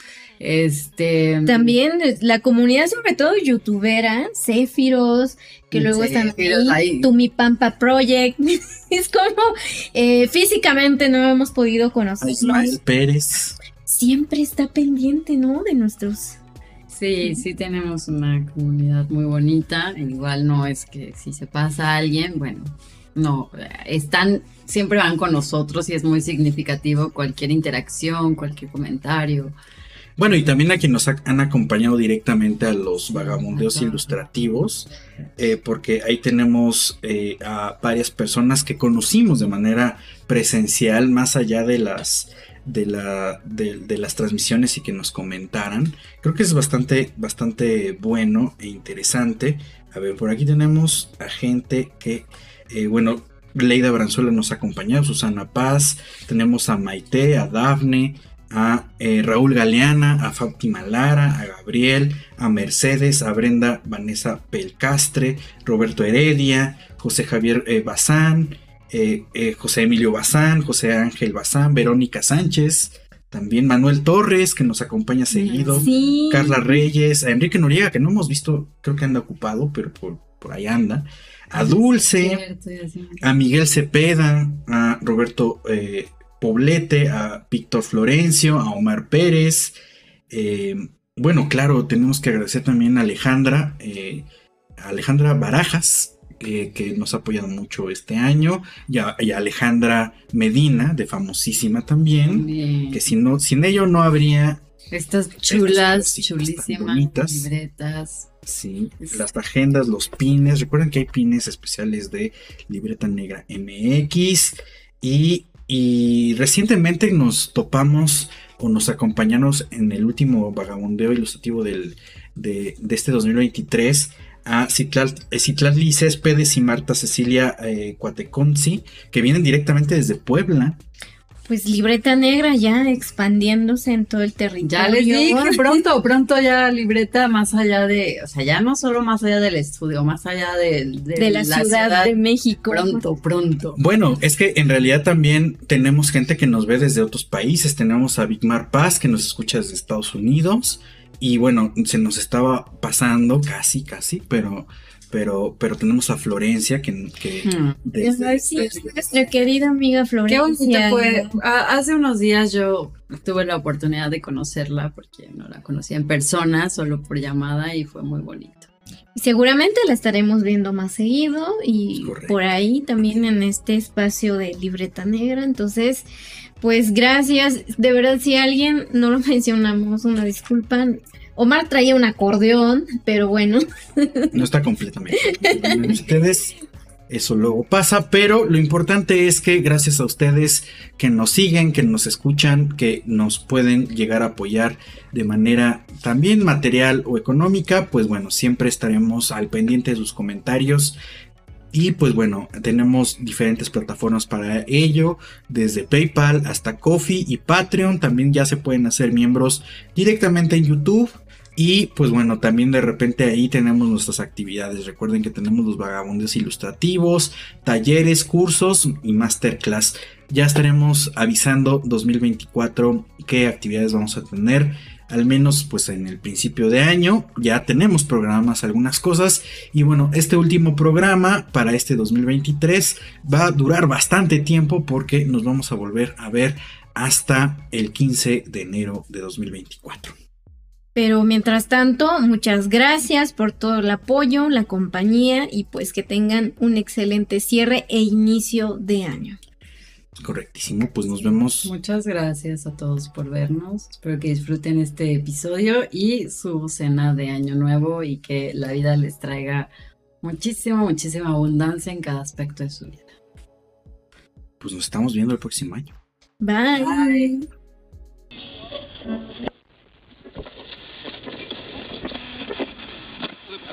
S3: Este.
S1: También la comunidad, sobre todo youtubera, Cefiros, que luego están ahí, Tumi Pampa Project. es como eh, físicamente no hemos podido conocer.
S2: Ismael Pérez.
S1: Siempre está pendiente, ¿no? De nuestros.
S3: Sí, sí tenemos una comunidad muy bonita. Igual no es que si se pasa alguien, bueno, no, están, siempre van con nosotros y es muy significativo cualquier interacción, cualquier comentario.
S2: Bueno, y también a quienes nos han acompañado directamente a los vagabundeos ilustrativos, eh, porque ahí tenemos eh, a varias personas que conocimos de manera presencial, más allá de las, de, la, de, las transmisiones y que nos comentaran. Creo que es bastante, bastante bueno e interesante. A ver, por aquí tenemos a gente que, eh, bueno, Leida Branzuela nos ha acompañado, Susana Paz, tenemos a Maite, a Dafne, a eh, Raúl Galeana, a Fátima Lara, a Gabriel, a Mercedes, a Brenda Vanessa Pelcastre, Roberto Heredia, José Javier eh, Bazán, eh, José Emilio Bazán, José Ángel Bazán, Verónica Sánchez, también Manuel Torres, que nos acompaña seguido, Carla Reyes, a Enrique Noriega, que no hemos visto, creo que anda ocupado, pero por, por ahí anda, a Dulce, a Miguel Cepeda, a Roberto Poblete, a Víctor Florencio, a Omar Pérez. Eh, bueno, claro, tenemos que agradecer también a Alejandra, eh, Alejandra Barajas, que nos ha apoyado mucho este año, y a, Alejandra Medina, de famosísima también, que si no, sin ello no habría...
S3: Estas chulas, chulísimas libretas.
S2: Sí, las agendas, los pines. Recuerden que hay pines especiales de Libreta Negra MX. Y y recientemente nos topamos o nos acompañamos en el último vagabundeo ilustrativo del, de, este 2023 a Citlali Céspedes y Marta Cecilia eh, que vienen directamente desde Puebla
S1: pues libreta negra ya expandiéndose en todo el territorio.
S3: Ya les dije, pronto, pronto ya libreta más allá de, o sea, ya no solo más allá del estudio, más allá de,
S1: la, ciudad, de México.
S3: Pronto, pronto.
S2: Bueno, es que en realidad también tenemos gente que nos ve desde otros países. Tenemos a Vigmar Paz que nos escucha desde Estados Unidos. Y bueno, se nos estaba pasando casi, casi, pero pero, pero tenemos a Florencia que, que
S1: hmm. nuestra querida amiga Florencia.
S3: Qué fue. Hace unos días yo tuve la oportunidad de conocerla porque no la conocía en persona, solo por llamada y fue muy bonito.
S1: Seguramente la estaremos viendo más seguido y por ahí también en este espacio de libreta negra. Entonces, pues gracias. De verdad, si alguien no lo mencionamos, una disculpa. Omar traía un acordeón, pero bueno.
S2: No está completamente. Ustedes eso luego pasa, pero lo importante es que gracias a ustedes que nos siguen, que nos escuchan, que nos pueden llegar a apoyar de manera también material o económica, pues bueno, siempre estaremos al pendiente de sus comentarios. Y pues bueno, tenemos diferentes plataformas para ello, desde PayPal hasta Coffee y Patreon. También ya se pueden hacer miembros directamente en YouTube. Y pues bueno, también de repente ahí tenemos nuestras actividades. Recuerden que tenemos los vagabundos ilustrativos, talleres, cursos y masterclass. Ya estaremos avisando 2024 qué actividades vamos a tener. Al menos pues en el principio de año ya tenemos programas algunas cosas. Y bueno, este último programa para este 2023 va a durar bastante tiempo porque nos vamos a volver a ver hasta el 15 de enero de 2024.
S1: Pero mientras tanto, muchas gracias por todo el apoyo, la compañía y pues que tengan un excelente cierre e inicio de año.
S2: Correctísimo, pues nos vemos.
S3: Muchas gracias a todos por vernos. Espero que disfruten este episodio y su cena de año nuevo y que la vida les traiga muchísima, muchísima abundancia en cada aspecto de su vida.
S2: Pues nos estamos viendo el próximo año.
S1: Bye. Bye.